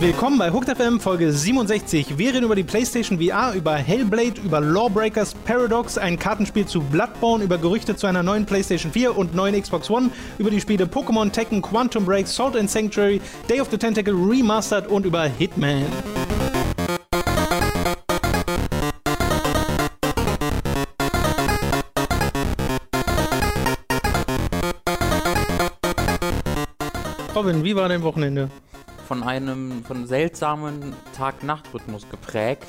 Willkommen bei Hooked FM Folge 67. Wir reden über die PlayStation VR, über Hellblade, über Lawbreakers Paradox, ein Kartenspiel zu Bloodborne, über Gerüchte zu einer neuen PlayStation 4 und neuen Xbox One, über die Spiele Pokémon, Tekken, Quantum Break, Salt and Sanctuary, Day of the Tentacle Remastered und über Hitman. Robin, wie war dein Wochenende? Von einem von seltsamen Tag-Nacht-Rhythmus geprägt.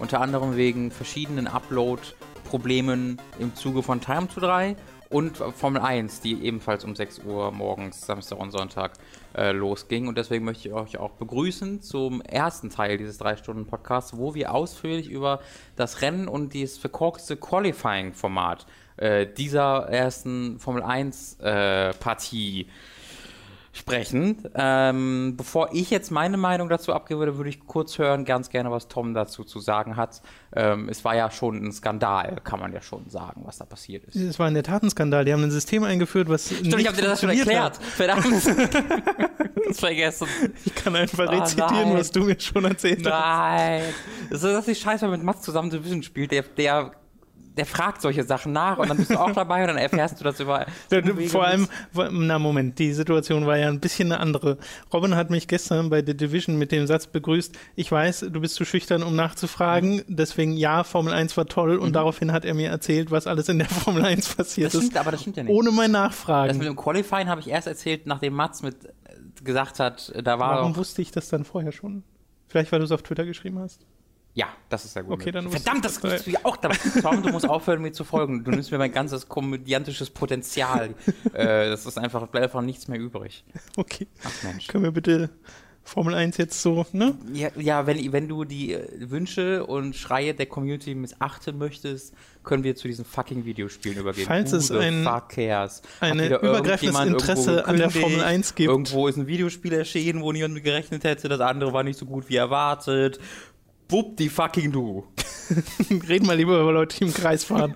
Unter anderem wegen verschiedenen Upload-Problemen im Zuge von Time to 3 und Formel 1, die ebenfalls um 6 Uhr morgens, Samstag und Sonntag äh, losging. Und deswegen möchte ich euch auch begrüßen zum ersten Teil dieses 3-Stunden-Podcasts, wo wir ausführlich über das Rennen und dieses verkorkste Qualifying-Format äh, dieser ersten Formel 1-Partie äh, sprechen. Ähm, bevor ich jetzt meine Meinung dazu abgebe, würde ich kurz hören, ganz gerne, was Tom dazu zu sagen hat. Ähm, es war ja schon ein Skandal, kann man ja schon sagen, was da passiert ist. Es war in der Tat ein Skandal. Die haben ein System eingeführt, was. Stimmt, nicht ich habe dir das schon erklärt. Hat. Verdammt. das vergessen. Ich kann einfach oh, rezitieren, was du mir schon erzählt nein. hast. Nein. Das ist, dass ich scheiße mit Mats zusammen Division spielt, der, der der fragt solche Sachen nach und dann bist du auch dabei und dann erfährst du das über. Vor allem, na Moment, die Situation war ja ein bisschen eine andere. Robin hat mich gestern bei The Division mit dem Satz begrüßt, ich weiß, du bist zu schüchtern, um nachzufragen, mhm. deswegen ja, Formel 1 war toll und mhm. daraufhin hat er mir erzählt, was alles in der Formel 1 passiert das stimmt, ist. Aber das stimmt ja nicht. Ohne mein Nachfragen. Das mit dem Qualifying habe ich erst erzählt, nachdem Mats mit äh, gesagt hat, da war. Warum wusste ich das dann vorher schon? Vielleicht, weil du es auf Twitter geschrieben hast. Ja, das ist sehr gut. Okay, dann Verdammt, das bist du ja auch dabei. Tom, du musst aufhören, mir zu folgen. Du nimmst mir mein ganzes komödiantisches Potenzial. äh, das ist einfach, bleibt einfach nichts mehr übrig. Okay. Ach Mensch. Können wir bitte Formel 1 jetzt so, ne? Ja, ja wenn, wenn du die äh, Wünsche und Schreie der Community missachten möchtest, können wir zu diesen fucking Videospielen übergehen. Falls Ude, es ein, Verkehrs. eine übergreifendes Interesse an der Formel 1 gibt. Irgendwo ist ein Videospiel erschienen, wo niemand mit gerechnet hätte, das andere war nicht so gut wie erwartet. Wupp die fucking du. Reden mal lieber über Leute, die im Kreis fahren.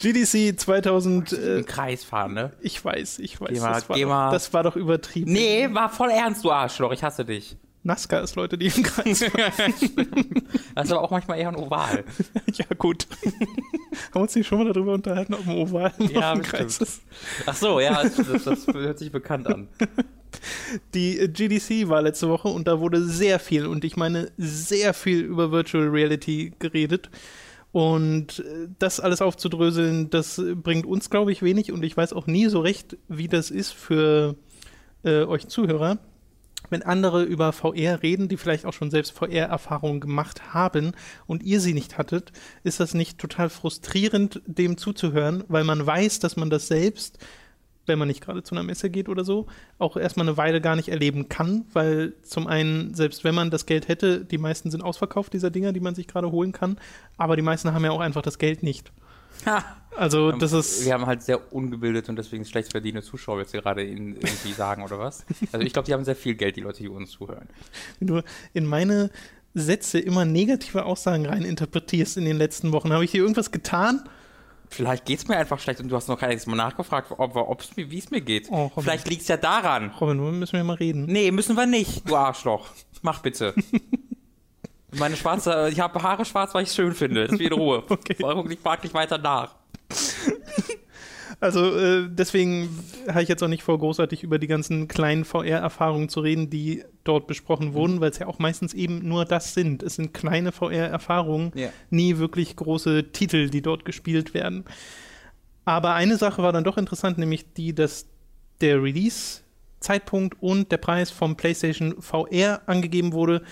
GDC 2000. Äh, Im Kreis fahren, ne? Ich weiß, ich weiß. Geh mal, das, war geh doch, mal. das war doch übertrieben. Nee, war voll ernst, du Arschloch. Ich hasse dich. NASCAR ist Leute, die im Kreis fahren. das ist aber auch manchmal eher ein Oval. ja, gut. Haben wir uns nicht schon mal darüber unterhalten, ob ein Oval ja, ein Kreis ist? Ach so, ja, das, das hört sich bekannt an. Die GDC war letzte Woche und da wurde sehr viel, und ich meine sehr viel über Virtual Reality geredet. Und äh, das alles aufzudröseln, das bringt uns, glaube ich, wenig. Und ich weiß auch nie so recht, wie das ist für äh, euch Zuhörer. Wenn andere über VR reden, die vielleicht auch schon selbst VR-Erfahrungen gemacht haben und ihr sie nicht hattet, ist das nicht total frustrierend, dem zuzuhören, weil man weiß, dass man das selbst wenn man nicht gerade zu einer Messe geht oder so, auch erstmal eine Weile gar nicht erleben kann, weil zum einen, selbst wenn man das Geld hätte, die meisten sind ausverkauft, dieser Dinger, die man sich gerade holen kann, aber die meisten haben ja auch einfach das Geld nicht. Ha. Also das ist. Wir haben halt sehr ungebildet und deswegen schlecht verdiente Zuschauer, jetzt gerade irgendwie sagen, oder was? Also ich glaube, die haben sehr viel Geld, die Leute, die uns zuhören. Wenn du in meine Sätze immer negative Aussagen rein interpretierst in den letzten Wochen, habe ich hier irgendwas getan? Vielleicht geht es mir einfach schlecht und du hast noch kein Mal nachgefragt, ob, wie es mir geht. Oh, Vielleicht liegt es ja daran. Robin, müssen wir mal reden. Nee, müssen wir nicht, du Arschloch. Mach bitte. Meine schwarze, ich habe Haare schwarz, weil ich es schön finde. Das ist wie in Ruhe. okay. Ich frag dich weiter nach. Also äh, deswegen habe ich jetzt auch nicht vor, großartig über die ganzen kleinen VR-Erfahrungen zu reden, die dort besprochen mhm. wurden, weil es ja auch meistens eben nur das sind. Es sind kleine VR-Erfahrungen, ja. nie wirklich große Titel, die dort gespielt werden. Aber eine Sache war dann doch interessant, nämlich die, dass der Release-Zeitpunkt und der Preis vom PlayStation VR angegeben wurde.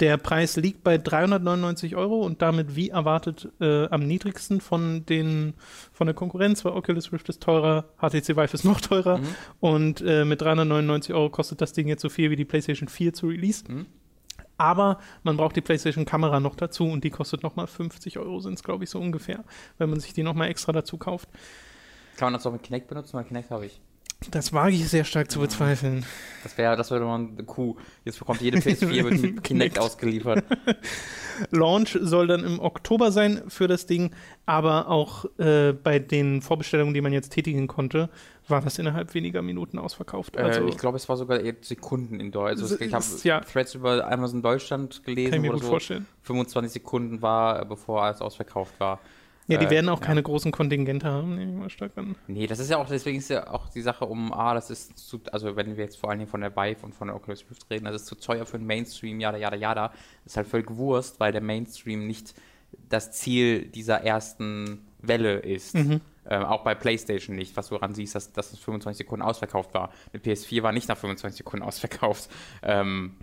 Der Preis liegt bei 399 Euro und damit wie erwartet äh, am niedrigsten von, den, von der Konkurrenz, weil Oculus Rift ist teurer, HTC Vive ist noch teurer mhm. und äh, mit 399 Euro kostet das Ding jetzt so viel wie die PlayStation 4 zu Release. Mhm. Aber man braucht die PlayStation-Kamera noch dazu und die kostet nochmal 50 Euro, sind es glaube ich so ungefähr, wenn man sich die nochmal extra dazu kauft. Kann man das auch mit Kinect benutzen? Weil Kinect habe ich. Das wage ich sehr stark zu bezweifeln. Das wäre, das wäre mal eine Kuh. Jetzt bekommt jede PS4 mit Kinect Kinect. ausgeliefert. Launch soll dann im Oktober sein für das Ding, aber auch äh, bei den Vorbestellungen, die man jetzt tätigen konnte, war das innerhalb weniger Minuten ausverkauft. Also äh, ich glaube, es war sogar eher Sekunden in Deutsch. Also ich habe ja. Threads über Amazon Deutschland gelesen, kann ich mir wo gut so vorstellen. 25 Sekunden war, äh, bevor alles ausverkauft war. Ja, die Äh, werden auch ja. keine großen Kontingente haben, nehme ich mal stark an. Nee, das ist ja auch, deswegen ist ja auch die Sache um, ah, das ist zu, also wenn wir jetzt vor allen Dingen von der Vive und von der Oculus Rift reden, das ist zu teuer für den Mainstream, jada, jada, jada. Das ist halt völlig Wurst, weil der Mainstream nicht das Ziel dieser ersten Welle ist. Mhm. Ähm, auch bei PlayStation nicht, was du daran siehst, dass, dass es 25 Sekunden ausverkauft war. Eine PS4 war nicht nach 25 Sekunden ausverkauft. Ähm,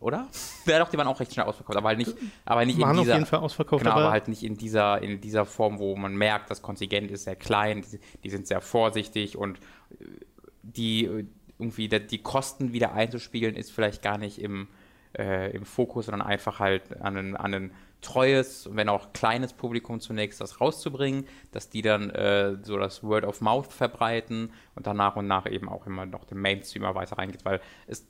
oder? Ja, doch, die waren auch recht schnell ausverkauft, aber halt nicht, aber nicht Waren in auf dieser, jeden Fall ausverkauft, Genau, aber, aber, halt nicht in dieser, in dieser Form, wo man merkt, das Kontingent ist sehr klein, die, die sind sehr vorsichtig und äh, die äh, irgendwie die, Kosten wieder einzuspielen, ist vielleicht gar nicht im, äh, im Fokus, sondern einfach halt an ein, an ein treues, wenn auch kleines Publikum zunächst das rauszubringen, dass die dann äh, so das Word of Mouth verbreiten und dann nach und nach eben auch immer noch den Mainstream mal weiter reingeht, weil es,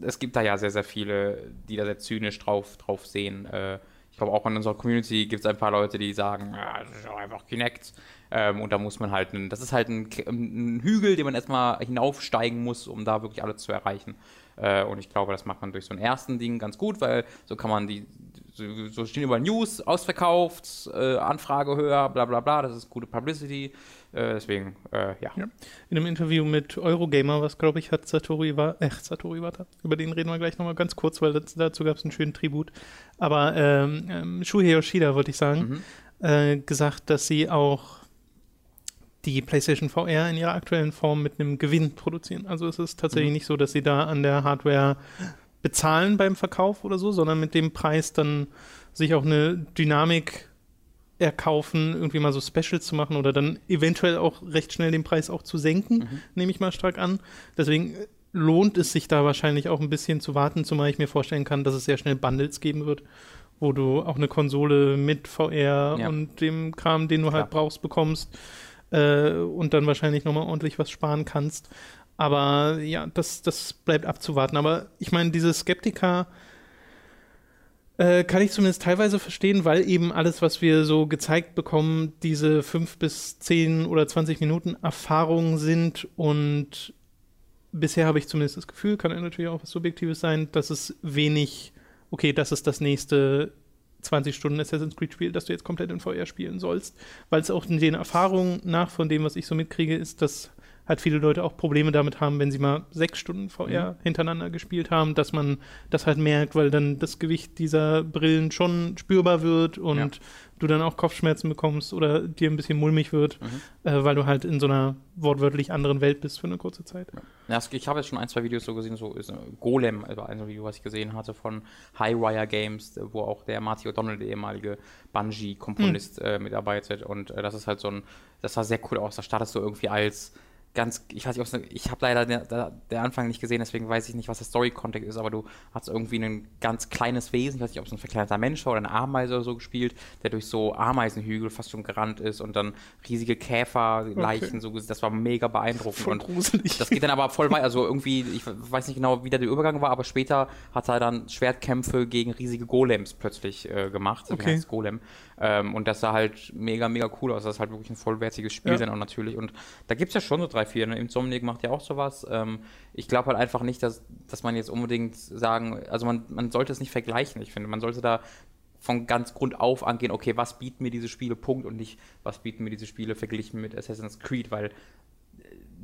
es gibt da ja sehr, sehr viele, die da sehr zynisch drauf, drauf sehen. Äh, ich glaube, auch in unserer Community gibt es ein paar Leute, die sagen, ja, das ist doch einfach Kinect. Ähm, und da muss man halt, ein, das ist halt ein, ein Hügel, den man erstmal hinaufsteigen muss, um da wirklich alles zu erreichen. Äh, und ich glaube, das macht man durch so ein ersten Ding ganz gut, weil so kann man die, so, stehen überall News, ausverkauft, äh, Anfrage höher, bla bla bla, das ist gute Publicity. Äh, deswegen, äh, ja. Ja. in einem Interview mit Eurogamer, was glaube ich hat Satoru Iwata, äh, Satoru Iwata, über den reden wir gleich nochmal ganz kurz, weil das, dazu gab es einen schönen Tribut. Aber ähm, ähm, Shuhei Yoshida, wollte ich sagen, Mhm. äh, gesagt, dass sie auch die PlayStation VR in ihrer aktuellen Form mit einem Gewinn produzieren. Also es ist tatsächlich Mhm. nicht so, dass sie da an der Hardware bezahlen beim Verkauf oder so, sondern mit dem Preis dann sich auch eine Dynamik erkaufen, irgendwie mal so Specials zu machen oder dann eventuell auch recht schnell den Preis auch zu senken, Mhm. nehme ich mal stark an. Deswegen äh, lohnt es sich da wahrscheinlich auch ein bisschen zu warten, zumal ich mir vorstellen kann, dass es sehr schnell Bundles geben wird, wo du auch eine Konsole mit VR Ja. und dem Kram, den du halt Klar. brauchst, bekommst äh, und dann wahrscheinlich nochmal ordentlich was sparen kannst. Aber ja, das, das bleibt abzuwarten. Aber ich meine, diese Skeptiker äh, kann ich zumindest teilweise verstehen, weil eben alles, was wir so gezeigt bekommen, diese fünf bis zehn oder 20 Minuten Erfahrung sind und bisher habe ich zumindest das Gefühl, kann natürlich auch was Subjektives sein, dass es wenig, okay, das ist das nächste 20 Stunden Assassin's Creed Spiel, das du jetzt komplett in VR spielen sollst, weil es auch in den Erfahrungen nach von dem, was ich so mitkriege, ist, dass halt viele Leute auch Probleme damit haben, wenn sie mal sechs Stunden VR hintereinander gespielt haben, dass man das halt merkt, weil dann das Gewicht dieser Brillen schon spürbar wird und Ja. du dann auch Kopfschmerzen bekommst oder dir ein bisschen mulmig wird, Mhm. äh, weil du halt in so einer wortwörtlich anderen Welt bist für eine kurze Zeit. Ja, ich habe jetzt schon ein, zwei Videos so gesehen, so ist, äh, Golem, also ein Video, was ich gesehen hatte von Highwire Games, wo auch der Marty O'Donnell, der ehemalige Bungie-Komponist, äh, mitarbeitet. Und äh, das ist halt so ein, das sah sehr cool aus. Da startest du irgendwie als ganz, ich weiß nicht, ob's- ich habe leider der, der, Anfang nicht gesehen, deswegen weiß ich nicht, was der Story-Kontext ist, aber du hast irgendwie ein ganz kleines Wesen, ich weiß nicht, ob es ein verkleinerter Mensch war oder eine Ameise oder so gespielt, der durch so Ameisenhügel fast schon gerannt ist und dann riesige Käferleichen, so, das war mega beeindruckend. Voll und gruselig. das geht dann aber voll weit. Also irgendwie, ich weiß nicht genau, wie da der Übergang war, aber später hat er dann Schwertkämpfe gegen riesige Golems plötzlich äh, gemacht. Deswegen Okay. Golem. Ähm, und das sah halt mega, mega cool aus. Das ist halt wirklich ein vollwertiges Spiel Ja. dann auch natürlich. Und da gibt es ja schon so drei, vier. Ne? Insomniac macht ja auch sowas. Ähm, ich glaube halt einfach nicht, dass, dass man jetzt unbedingt sagen, also man, man sollte es nicht vergleichen. Ich finde, man sollte da von ganz Grund auf angehen, okay, was bieten mir diese Spiele, Punkt, und nicht, was bieten mir diese Spiele verglichen mit Assassin's Creed, weil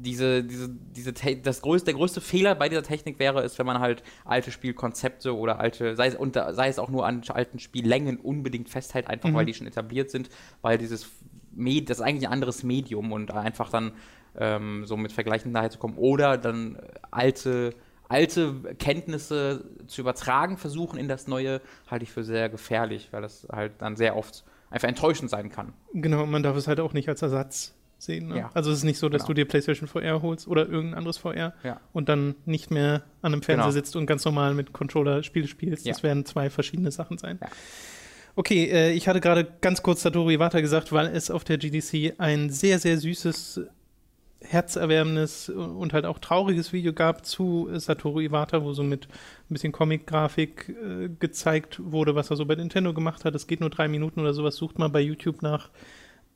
diese, diese, diese das größte, der größte Fehler bei dieser Technik wäre es, wenn man halt alte Spielkonzepte oder alte, sei es, und, sei es auch nur an alten Spiellängen unbedingt festhält, einfach Mhm. weil die schon etabliert sind, weil dieses Med das ist eigentlich ein anderes Medium und einfach dann ähm, so mit Vergleichen daher zu kommen oder dann alte alte Kenntnisse zu übertragen versuchen in das Neue, halte ich für sehr gefährlich, weil das halt dann sehr oft einfach enttäuschend sein kann. Genau, man darf es halt auch nicht als Ersatz sehen. Ne? Ja. Also es ist nicht so, dass Genau. du dir PlayStation VR holst oder irgendein anderes VR Ja. und dann nicht mehr an einem Fernseher Genau. sitzt und ganz normal mit Controller Spiele spielst. Ja. Das werden zwei verschiedene Sachen sein. Okay, äh, ich hatte gerade ganz kurz Satoru Iwata gesagt, weil es auf der GDC ein sehr, sehr süßes herzerwärmendes und halt auch trauriges Video gab zu Satoru Iwata, wo so mit ein bisschen Comic-Grafik äh, gezeigt wurde, was er so bei Nintendo gemacht hat. Es geht nur drei Minuten oder sowas. Sucht mal bei YouTube nach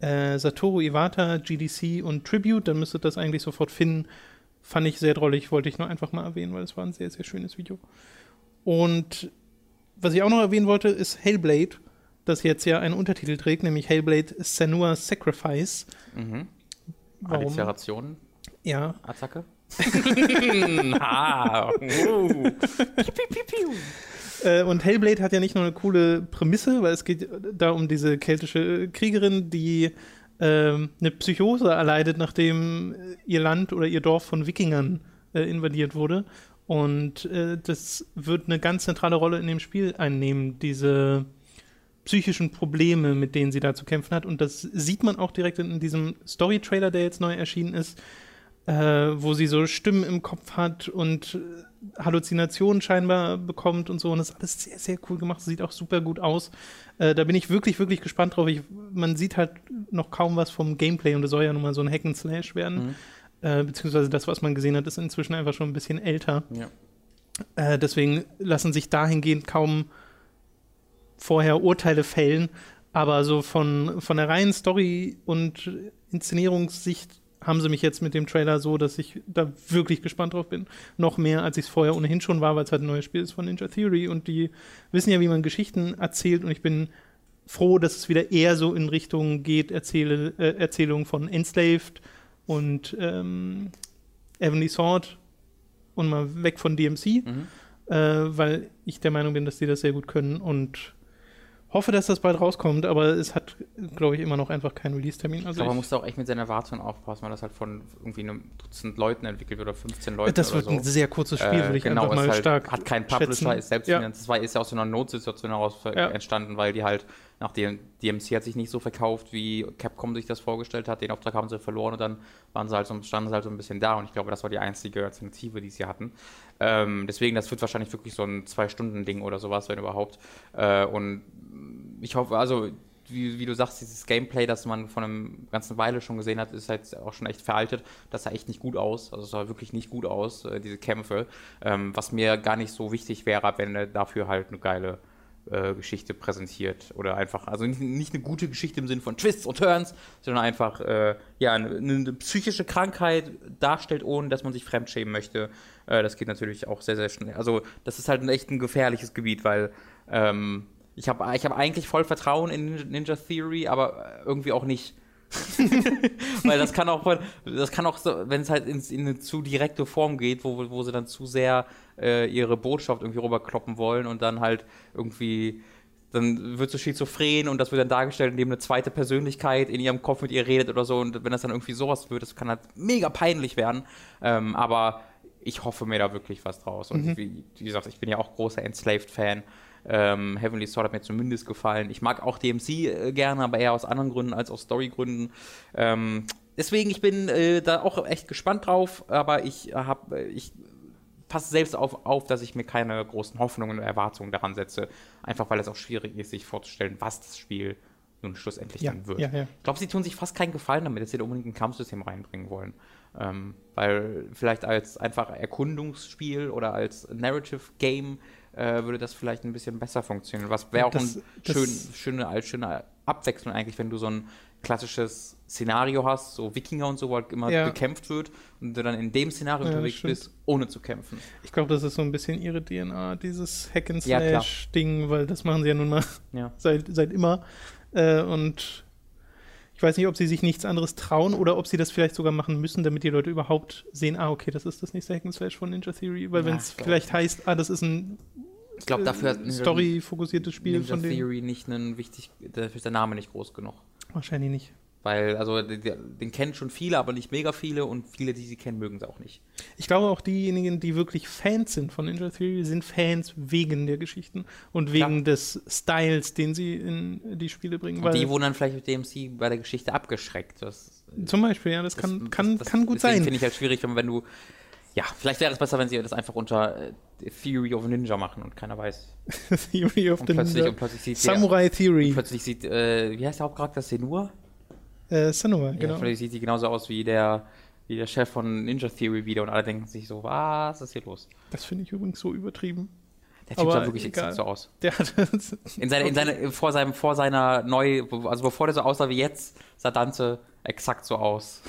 äh, Satoru Iwata, GDC und Tribute, dann müsstet ihr das eigentlich sofort finden. Fand ich sehr drollig, wollte ich nur einfach mal erwähnen, weil es war ein sehr, sehr schönes Video. Und was ich auch noch erwähnen wollte, ist Hellblade, das jetzt ja einen Untertitel trägt, nämlich Hellblade Senua Sacrifice. Mhm. Warum? Alliteration. Ja. Attacke. ah, uh. piu, piu, piu, äh, und Hellblade hat ja nicht nur eine coole Prämisse, weil es geht da um diese keltische Kriegerin, die äh, eine Psychose erleidet, nachdem ihr Land oder ihr Dorf von Wikingern äh, invadiert wurde. Und äh, das wird eine ganz zentrale Rolle in dem Spiel einnehmen, diese psychischen Probleme, mit denen sie da zu kämpfen hat. Und das sieht man auch direkt in diesem Story-Trailer, der jetzt neu erschienen ist, äh, wo sie so Stimmen im Kopf hat und äh, Halluzinationen scheinbar bekommt und so. Und das ist alles sehr, sehr cool gemacht. Sieht auch super gut aus. Äh, da bin ich wirklich, wirklich gespannt drauf. Ich, man sieht halt noch kaum was vom Gameplay und es soll ja nun mal so ein Hack and Slash werden. Mhm. Äh, beziehungsweise das, was man gesehen hat, ist inzwischen einfach schon ein bisschen älter. Ja. Äh, deswegen lassen sich dahingehend kaum vorher Urteile fällen. Aber so von, von der reinen Story- und Inszenierungssicht haben sie mich jetzt mit dem Trailer so, dass ich da wirklich gespannt drauf bin. Noch mehr, als ich es vorher ohnehin schon war, weil es halt ein neues Spiel ist von Ninja Theory und die wissen ja, wie man Geschichten erzählt und ich bin froh, dass es wieder eher so in Richtung geht, Erzähle, äh, Erzählung von Enslaved und ähm, Heavenly Sword und mal weg von DMC, mhm. äh, weil ich der Meinung bin, dass die das sehr gut können und hoffe, dass das bald rauskommt, aber es hat, glaube ich, immer noch einfach keinen Release-Termin. Also glaube, man muss da auch echt mit seiner Erwartung aufpassen, weil das halt von irgendwie einem Dutzend Leuten entwickelt wird oder 15 Leuten. Das wird so. ein sehr kurzes Spiel, äh, würde ich genau, einfach mal halt, stark. Hat keinen Publisher, schätzen. ist selbst ja. Das war, ist ja aus so einer Notsituation heraus ja. entstanden, weil die halt nach dem DMC hat sich nicht so verkauft, wie Capcom sich das vorgestellt hat. Den Auftrag haben sie verloren und dann waren sie halt so, standen sie halt so ein bisschen da und ich glaube, das war die einzige Alternative, die sie hatten. Ähm, deswegen, das wird wahrscheinlich wirklich so ein Zwei-Stunden-Ding oder sowas, wenn überhaupt. Äh, und ich hoffe, also wie, wie, du sagst, dieses Gameplay, das man von einer ganzen Weile schon gesehen hat, ist halt auch schon echt veraltet. Das sah echt nicht gut aus. Also es sah wirklich nicht gut aus, äh, diese Kämpfe. Ähm, was mir gar nicht so wichtig wäre, wenn er dafür halt eine geile äh, Geschichte präsentiert. Oder einfach, also nicht, nicht, eine gute Geschichte im Sinne von Twists und Turns, sondern einfach äh, ja, eine, eine, psychische Krankheit darstellt, ohne dass man sich fremdschämen möchte. Äh, das geht natürlich auch sehr, sehr schnell. Also das ist halt ein echt ein gefährliches Gebiet, weil ähm, ich habe ich hab eigentlich voll Vertrauen in Ninja Theory, aber irgendwie auch nicht. Weil das kann auch, das kann auch, so, wenn es halt in, in, eine zu direkte Form geht, wo, wo sie dann zu sehr äh, ihre Botschaft irgendwie rüberkloppen wollen und dann halt irgendwie, dann wird so schizophren und das wird dann dargestellt, indem eine zweite Persönlichkeit in ihrem Kopf mit ihr redet oder so und wenn das dann irgendwie sowas wird, das kann halt mega peinlich werden. Ähm, aber ich hoffe mir da wirklich was draus. Und mhm. wie, wie, gesagt, ich bin ja auch großer Enslaved-Fan. Ähm, Heavenly Sword hat mir zumindest gefallen. Ich mag auch DMC äh, gerne, aber eher aus anderen Gründen als aus Storygründen. Ähm, deswegen, ich bin äh, da auch echt gespannt drauf, aber ich habe, äh, ich passe selbst auf, auf, dass ich mir keine großen Hoffnungen und Erwartungen daran setze. Einfach weil es auch schwierig ist, sich vorzustellen, was das Spiel nun schlussendlich ja, dann wird. Ja, ja. Ich glaube, sie tun sich fast keinen Gefallen damit, dass sie da unbedingt ein Kampfsystem reinbringen wollen. Ähm, weil vielleicht als einfach Erkundungsspiel oder als Narrative Game äh, würde das vielleicht ein bisschen besser funktionieren. Was wäre auch das, eine schön, schöne, schöne Abwechslung eigentlich, wenn du so ein klassisches Szenario hast, so Wikinger und so, wo halt immer ja. gekämpft wird und du dann in dem Szenario ja, unterwegs bist, ohne zu kämpfen. Ich glaube, das ist so ein bisschen ihre DNA, dieses Hack and Slash Ding, weil das machen sie ja nun mal seit, seit immer. Äh, und ich weiß nicht, ob sie sich nichts anderes trauen oder ob sie das vielleicht sogar machen müssen, damit die Leute überhaupt sehen, ah, okay, das ist das nächste Hack Slash von Ninja Theory, weil wenn es vielleicht heißt, ah, das ist ein ich glaube, dafür hat Story-fokussiertes Spiel Ninja von. Theory nicht einen wichtig, dafür ist der Name nicht groß genug. Wahrscheinlich nicht. Weil, also, den, kennen schon viele, aber nicht mega viele und viele, die sie kennen, mögen es auch nicht. Ich glaube auch diejenigen, die wirklich Fans sind von Ninja Theory, sind Fans wegen der Geschichten und wegen Klar. des Styles, den sie in die Spiele bringen. Und die wurden dann vielleicht mit DMC bei der Geschichte abgeschreckt. Das, zum Beispiel, ja, das, das kann, kann, das, kann gut sein. finde ich halt schwierig, wenn du ja, vielleicht wäre es besser, wenn sie das einfach unter äh, Theory of Ninja machen und keiner weiß. Theory of und the Ninja. Und plötzlich sieht Samurai der, Theory. Und plötzlich sieht, äh, wie heißt der Hauptcharakter? Senua? Äh, Senua, genau. Ja, plötzlich sieht die genauso aus wie der, wie der Chef von Ninja Theory wieder und alle denken sich so, was ist hier los? Das finde ich übrigens so übertrieben. Der Typ Aber sah wirklich egal. exakt so aus. Der hat In seiner, in seiner, vor seinem, vor seiner neu, also bevor der so aussah wie jetzt, sah Dante exakt so aus.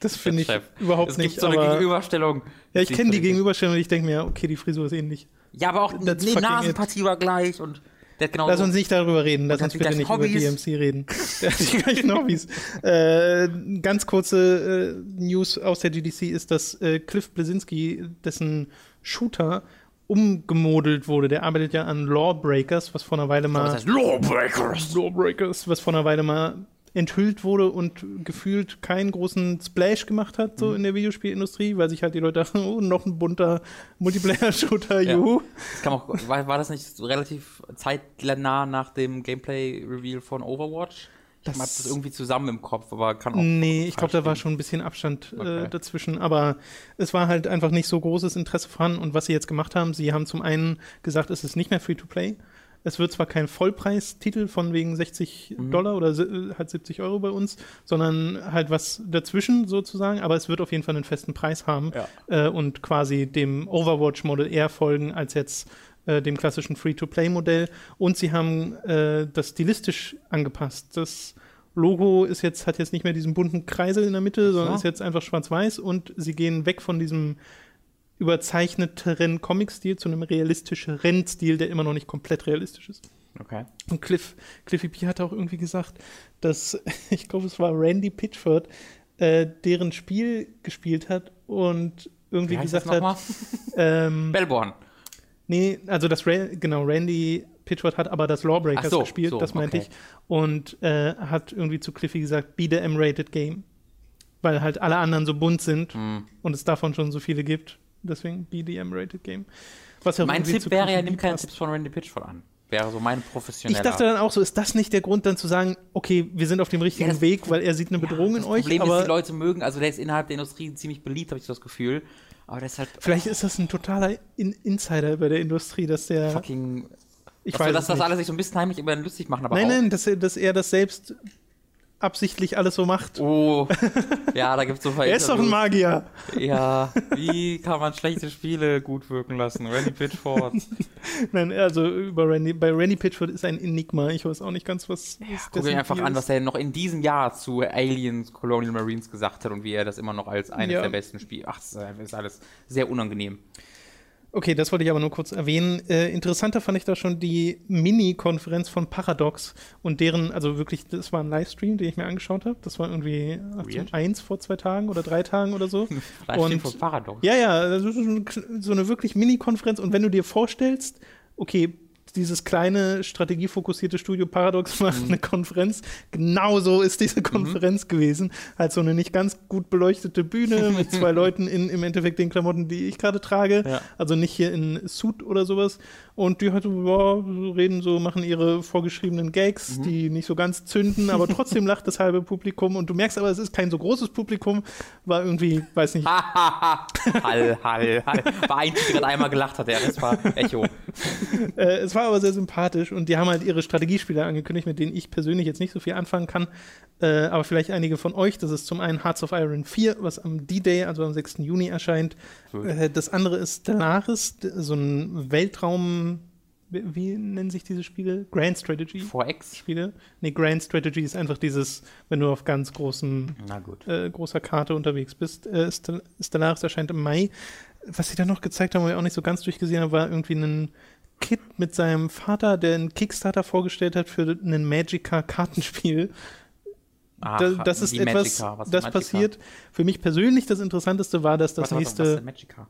das finde ich Chef. überhaupt es nicht. gibt so eine Gegenüberstellung. ja, ich kenne die Gegenüberstellung und ich denke mir, okay, die Frisur ist ähnlich. Ja, aber auch die Nasenpartie war gleich und genau Lass uns nicht darüber reden, lass uns bitte nicht gleichen über Hobbys. DMC reden. Der hat die gleichen Hobbys. Äh, ganz kurze äh, News aus der GDC ist, dass äh, Cliff Blesinski, dessen Shooter umgemodelt wurde. Der arbeitet ja an Lawbreakers, was vor einer Weile mal das heißt Lawbreakers. Lawbreakers, was vor einer Weile mal enthüllt wurde und gefühlt keinen großen Splash gemacht hat, Mhm. so in der Videospielindustrie, weil sich halt die Leute dachten, oh, noch ein bunter Multiplayer-Shooter, Ja. juhu. Das kam auch, war, war das nicht relativ zeitnah nach dem Gameplay-Reveal von Overwatch? Ich Das- hab das irgendwie zusammen im Kopf, aber kann auch. Nee, ich glaube, da war schon ein bisschen Abstand Okay. äh, dazwischen. Aber es war halt einfach nicht so großes Interesse vorhanden. Und was sie jetzt gemacht haben, sie haben zum einen gesagt, es ist nicht mehr Free-to-Play. Es wird zwar kein Vollpreistitel von wegen 60 Mhm. Dollar oder halt 70 Euro bei uns, sondern halt was dazwischen sozusagen, aber es wird auf jeden Fall einen festen Preis haben Ja. äh, und quasi dem Overwatch-Modell eher folgen als jetzt äh, dem klassischen Free-to-Play-Modell. Und sie haben äh, das stilistisch angepasst. Das Logo ist jetzt, hat jetzt nicht mehr diesen bunten Kreisel in der Mitte, sondern so. ist jetzt einfach schwarz-weiß und sie gehen weg von diesem überzeichneteren Comic-Stil zu einem realistischeren Stil, der immer noch nicht komplett realistisch ist. Okay. Und Cliff, Cliffy P hat auch irgendwie gesagt, dass, ich glaube, es war Randy Pitchford, äh, deren Spiel gespielt hat und irgendwie gesagt hat, nochmal? ähm, Bellborn. nee, also das, Ra genau, Randy Pitchford hat aber das Lawbreakers so, gespielt, so, das meinte okay. ich, und äh, hat irgendwie zu Cliffy gesagt, be the M-rated game, weil halt alle anderen so bunt sind Hm. und es davon schon so viele gibt, deswegen be the M-rated game. Was ja Mein Tipp wäre ja, nimm keine. Tipps von Randy Pitchford an. Wäre so mein professioneller. Ich dachte dann auch so, ist das nicht der Grund, dann zu sagen, okay, wir sind auf dem richtigen Ja, das Weg, weil er sieht eine Bedrohung in das euch, Problem ist, die Leute mögen, also der ist innerhalb der Industrie ziemlich beliebt, habe ich so das Gefühl. Aber halt vielleicht ist das ein totaler in Insider bei der Industrie, dass der, fucking. ich dass weiß dass das nicht. alle sich so ein bisschen heimlich über lustig machen, aber nein, auch. nein, dass er, dass er das selbst absichtlich alles so macht. Oh, ja, da gibt es so er ist doch ein Magier. Ja, wie kann man schlechte Spiele gut wirken lassen? Randy Pitchford. Nein, also über Randy, bei Randy Pitchford ist ein Enigma. Ich weiß auch nicht ganz, was. was Guck dir einfach an, was er noch in diesem Jahr zu Aliens, Colonial Marines gesagt hat und wie er das immer noch als eines Ja. der besten Spiele. Ach, das ist alles sehr unangenehm. Okay, das wollte ich aber nur kurz erwähnen. Äh, interessanter fand ich da schon die Mini-Konferenz von Paradox und deren, also wirklich, das war ein Livestream, den ich mir angeschaut habe. Das war irgendwie 18.1 vor zwei Tagen oder drei Tagen oder so. Livestream von Paradox. Ja, ja, das ist so eine wirklich Mini-Konferenz. Und wenn du dir vorstellst, okay, dieses kleine strategiefokussierte Studio Paradox macht Mhm. eine Konferenz. Genauso ist diese Konferenz gewesen. Halt so eine nicht ganz gut beleuchtete Bühne mit zwei Leuten in im Endeffekt den Klamotten, die ich gerade trage. Ja. Also nicht hier in Suit oder sowas. Und die halt so, ja, so reden so, machen ihre vorgeschriebenen Gags, Mhm. die nicht so ganz zünden, aber trotzdem lacht das halbe Publikum. Und du merkst aber, es ist kein so großes Publikum. War irgendwie, weiß nicht, hall, hall, hall. War ein der gerade einmal gelacht hat, der Rest war Echo. Äh, es war aber sehr sympathisch und die haben halt ihre Strategiespiele angekündigt, mit denen ich persönlich jetzt nicht so viel anfangen kann. Äh, aber vielleicht einige von euch. Das ist zum einen Hearts of Iron 4, was am D-Day, also am 6. Juni erscheint. Cool. Äh, das andere ist Stellaris, so ein Weltraum. Wie, nennen sich diese Spiele? Grand Strategy. 4X? Spiele. Nee, Grand Strategy ist einfach dieses, wenn du auf ganz großen Na gut. äh, großer Karte unterwegs bist. Äh, Stel- Stellaris erscheint im Mai. Was sie dann noch gezeigt haben, wo ich auch nicht so ganz durchgesehen habe, war irgendwie ein Kid mit seinem Vater, der einen Kickstarter vorgestellt hat für ein Magica-Kartenspiel. Ach, Da, das ist etwas, Magica. Was das Magica? passiert. Für mich persönlich das Interessanteste war, dass das Warte, warte, nächste was ist denn Magica?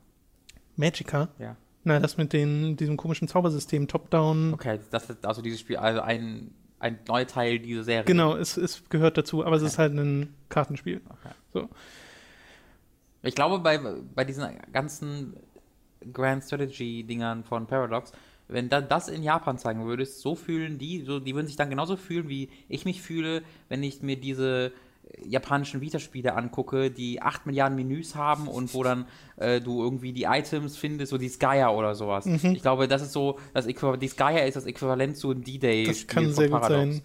Magica, Ja. na, das mit den, diesem komischen Zaubersystem, Top-Down. Okay, das ist also dieses Spiel, also ein, ein neuer Teil dieser Serie. Genau, es, es gehört dazu, aber es Okay. ist halt ein Kartenspiel. Okay. So. Ich glaube, bei, bei diesen ganzen Grand Strategy-Dingern von Paradox, wenn da, das in Japan zeigen würdest, so fühlen die, so, die würden sich dann genauso fühlen, wie ich mich fühle, wenn ich mir diese äh, japanischen Vita-Spiele angucke, die 8 Milliarden Menüs haben und wo dann äh, du irgendwie die Items findest, so die Skya oder sowas. Mhm. Ich glaube, das ist so, das Äquivalent, die Skya ist das Äquivalent zu einem D-Day. Das kann sehr gut sein.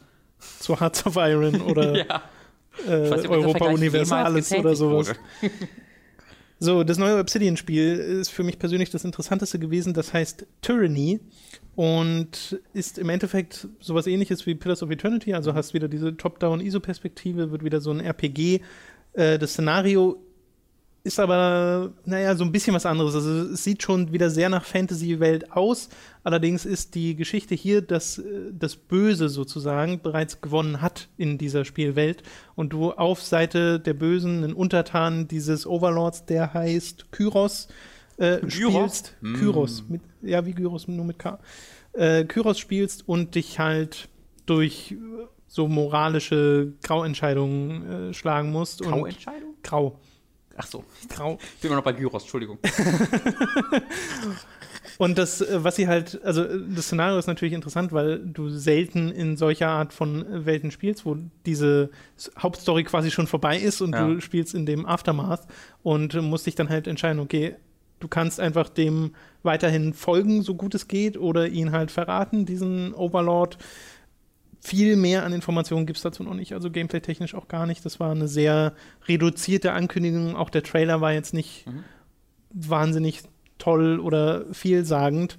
Zu Hearts of Iron oder ja. äh, Europa Universalis oder sowas. so, das neue Obsidian-Spiel ist für mich persönlich das Interessanteste gewesen. Das heißt Tyranny und ist im Endeffekt sowas ähnliches wie Pillars of Eternity. Also hast wieder diese Top-Down-ISO-Perspektive, wird wieder so ein RPG. Äh, das Szenario ist aber, naja, so ein bisschen was anderes. Also es sieht schon wieder sehr nach Fantasy-Welt aus. Allerdings ist die Geschichte hier, dass äh, das Böse sozusagen bereits gewonnen hat in dieser Spielwelt und du auf Seite der Bösen einen Untertan dieses Overlords, der heißt Kyros, äh, spielst. Mm. Kyros, mit, ja, wie Gyros, nur mit K. Äh, Kyros spielst und dich halt durch so moralische Grauentscheidungen äh, schlagen musst. Grauentscheidung? Grau. Ach so, grau. Ich bin immer noch bei Gyros, Entschuldigung. Und das, äh, was sie halt, also das Szenario ist natürlich interessant, weil du selten in solcher Art von Welten spielst, wo diese Hauptstory quasi schon vorbei ist und ja. du spielst in dem Aftermath und musst dich dann halt entscheiden, okay, du kannst einfach dem weiterhin folgen, so gut es geht, oder ihn halt verraten, diesen Overlord viel mehr an Informationen gibt es dazu noch nicht, also gameplay-technisch auch gar nicht. Das war eine sehr reduzierte Ankündigung. Auch der Trailer war jetzt nicht mhm. wahnsinnig toll oder vielsagend.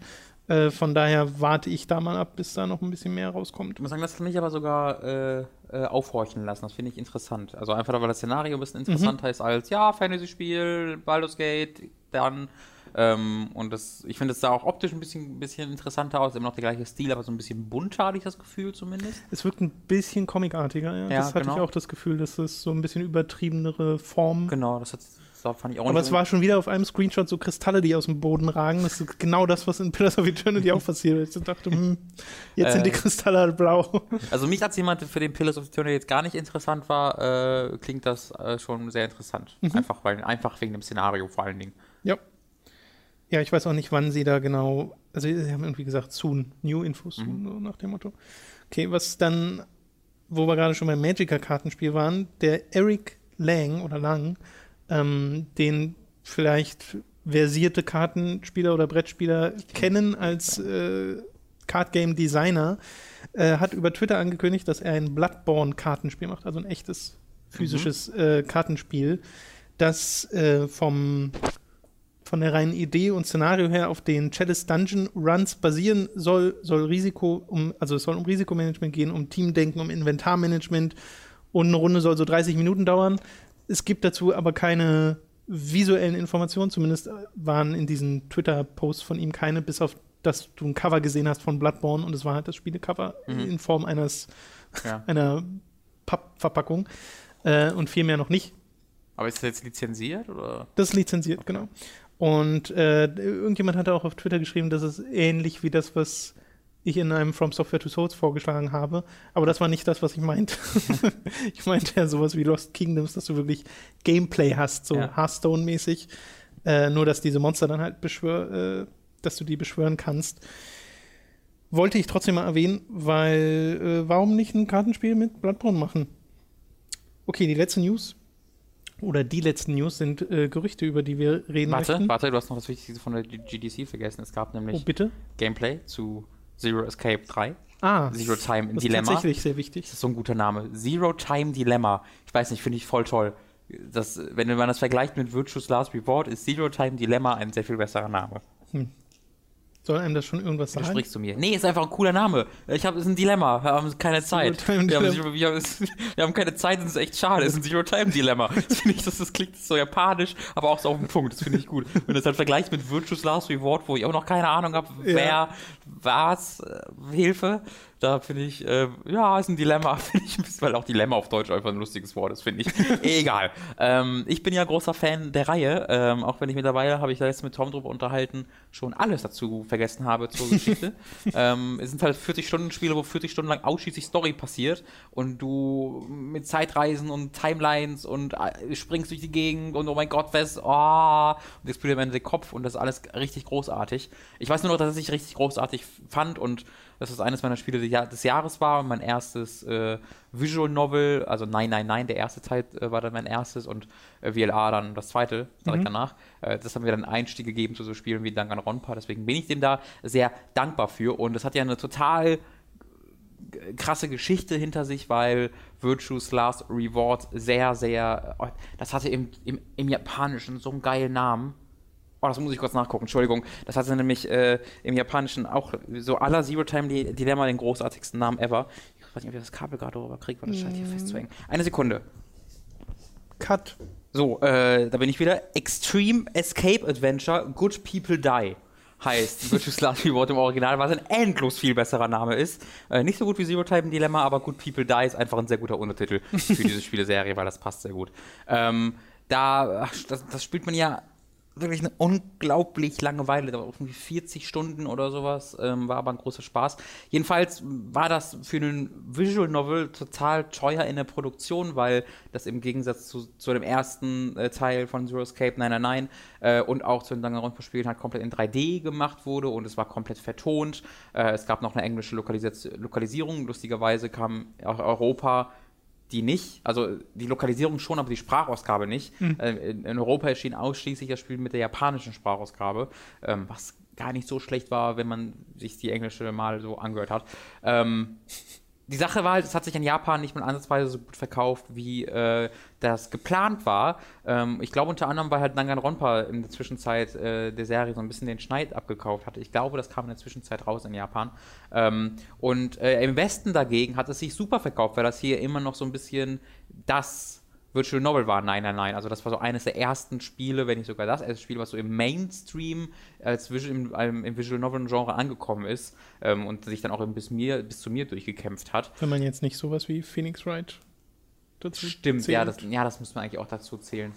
Äh, von daher warte ich da mal ab, bis da noch ein bisschen mehr rauskommt. Ich muss sagen, das hat mich aber sogar äh, äh, aufhorchen lassen. Das finde ich interessant. Also einfach, weil das Szenario ein bisschen interessanter mhm. ist als, ja, Fantasy-Spiel, Baldur's Gate, dann ähm, und das, ich finde, es sah auch optisch ein bisschen, bisschen interessanter aus. Immer noch der gleiche Stil, aber so ein bisschen bunter, hatte ich das Gefühl zumindest. Es wirkt ein bisschen comicartiger, ja. ja das hatte genau. ich auch das Gefühl, dass es so ein bisschen übertriebenere Form. Genau, das hat fand ich auch Aber es war schon wieder auf einem Screenshot so Kristalle, die aus dem Boden ragen. Das ist genau das, was in Pillars of Eternity auch passiert ist. Ich dachte, hm, jetzt äh, sind die äh. Kristalle halt blau. Also mich als jemand, für den Pillars of Eternity jetzt gar nicht interessant war, äh, klingt das äh, schon sehr interessant. Mhm. Einfach, weil, einfach wegen dem Szenario vor allen Dingen. Ja. Ja, ich weiß auch nicht, wann sie da genau. Also, sie haben irgendwie gesagt, soon. New Info soon, mhm. so nach dem Motto. Okay, was dann, wo wir gerade schon beim Magica-Kartenspiel waren, der Eric Lang oder Lang, ähm, den vielleicht versierte Kartenspieler oder Brettspieler kennen als äh, Card Game Designer, äh, hat über Twitter angekündigt, dass er ein Bloodborne-Kartenspiel macht, also ein echtes physisches mhm. äh, Kartenspiel, das äh, vom von der reinen Idee und Szenario her auf den Chalice Dungeon Runs basieren soll, soll Risiko, um, also es soll um Risikomanagement gehen, um Teamdenken, um Inventarmanagement und eine Runde soll so 30 Minuten dauern. Es gibt dazu aber keine visuellen Informationen, zumindest waren in diesen Twitter-Posts von ihm keine, bis auf dass du ein Cover gesehen hast von Bloodborne und es war halt das Spielecover mhm. in Form eines ja. einer Pappverpackung äh, und viel mehr noch nicht. Aber ist das jetzt lizenziert oder? Das ist lizenziert, okay. genau. Und äh, irgendjemand hatte auch auf Twitter geschrieben, dass es ähnlich wie das, was ich in einem From Software to Souls vorgeschlagen habe. Aber das war nicht das, was ich meinte. ich meinte ja sowas wie Lost Kingdoms, dass du wirklich Gameplay hast, so ja. Hearthstone-mäßig. Äh, nur, dass diese Monster dann halt beschwör, äh, dass du die beschwören kannst. Wollte ich trotzdem mal erwähnen, weil äh, warum nicht ein Kartenspiel mit Bloodborne machen? Okay, die letzte News oder die letzten News sind äh, Gerüchte, über die wir reden warte, möchten. Warte, du hast noch das Wichtigste von der GDC vergessen. Es gab nämlich oh? Gameplay zu Zero Escape 3. Ah, Zero Time das Dilemma. Ist tatsächlich sehr wichtig. Das ist so ein guter Name. Zero Time Dilemma. Ich weiß nicht, finde ich voll toll. Das, wenn man das vergleicht mit Virtuous Last Reward, ist Zero Time Dilemma ein sehr viel besserer Name. Hm. Soll einem das schon irgendwas sagen? sprichst du mir? Nee, ist einfach ein cooler Name. Ich habe, ist ein Dilemma. Wir haben keine Zeit. Wir haben, Zero, wir, haben, wir haben, keine Zeit, das ist echt schade. Das ist ein Zero-Time-Dilemma. Das finde ich, das, das klingt so japanisch, aber auch so auf den Punkt. Das finde ich gut. Wenn du das halt vergleichst mit Virtuous Last Reward, wo ich auch noch keine Ahnung habe, wer, ja. was, äh, Hilfe. Da finde ich, äh, ja, ist ein Dilemma, finde ich, weil auch Dilemma auf Deutsch einfach ein lustiges Wort ist, finde ich. Egal. Ähm, ich bin ja großer Fan der Reihe, ähm, auch wenn ich mittlerweile, habe ich da jetzt mit Tom drüber unterhalten, schon alles dazu vergessen habe zur Geschichte. ähm, es sind halt 40-Stunden-Spiele, wo 40 Stunden lang ausschließlich Story passiert und du mit Zeitreisen und Timelines und äh, springst durch die Gegend und oh mein Gott, was, oh, und explodiert am Ende der Kopf und das ist alles richtig großartig. Ich weiß nur noch, dass ich richtig großartig fand und dass es eines meiner Spiele des Jahres war und mein erstes äh, Visual Novel, also 999, der erste Teil äh, war dann mein erstes und äh, VLA dann das zweite, direkt mhm. danach. Äh, das haben mir dann Einstieg gegeben zu so Spielen wie Danganronpa, deswegen bin ich dem da sehr dankbar für und es hat ja eine total krasse Geschichte hinter sich, weil Virtue's Last Reward sehr, sehr, oh, das hatte im, im, im Japanischen so einen geilen Namen. Oh, das muss ich kurz nachgucken, Entschuldigung. Das hatte nämlich äh, im Japanischen auch so aller Zero Time Dilemma den großartigsten Namen ever. Ich weiß nicht, ob ich das Kabel gerade rüber kriege, weil das scheint hier fest zu hängen. Eine Sekunde. Cut. So, äh, da bin ich wieder. Extreme Escape Adventure Good People Die heißt Virtuous Last Reward im Original, was ein endlos viel besserer Name ist. Äh, nicht so gut wie Zero Time Dilemma, aber Good People Die ist einfach ein sehr guter Untertitel für diese Spieleserie, weil das passt sehr gut. Ähm, da, ach, das, das spielt man ja wirklich eine unglaublich lange Weile, irgendwie 40 Stunden oder sowas, ähm, war aber ein großer Spaß. Jedenfalls war das für einen Visual Novel total teuer in der Produktion, weil das im Gegensatz zu, zu dem ersten äh, Teil von Zero Escape 999 äh, und auch zu den Danganronpa-Spielen halt komplett in 3D gemacht wurde und es war komplett vertont. Äh, es gab noch eine englische Lokalis Lokalisierung, lustigerweise kam auch Europa die nicht, also die Lokalisierung schon, aber die Sprachausgabe nicht. Mhm. in, Europa erschien ausschließlich das Spiel mit der japanischen Sprachausgabe, ähm, was gar nicht so schlecht war, wenn man sich die englische mal so angehört hat. Ähm, die Sache war halt, es hat sich in Japan nicht mal ansatzweise so gut verkauft, wie äh, das geplant war. Ähm, ich glaube unter anderem, weil halt Danganronpa in der Zwischenzeit äh, der Serie so ein bisschen den Schneid abgekauft hatte. Ich glaube, das kam in der Zwischenzeit raus in Japan. Ähm, und äh, im Westen dagegen hat es sich super verkauft, weil das hier immer noch so ein bisschen das Virtual Novel war. Nein, nein, nein. Also das war so eines der ersten Spiele, wenn nicht sogar das erste Spiel, was so im Mainstream als Visual, im, im Visual Novel Genre angekommen ist ähm, und sich dann auch bis, mir, bis zu mir durchgekämpft hat. Wenn man jetzt nicht sowas wie Phoenix Wright dazu Stimmt, zählt. ja, das, ja, das muss man eigentlich auch dazu zählen.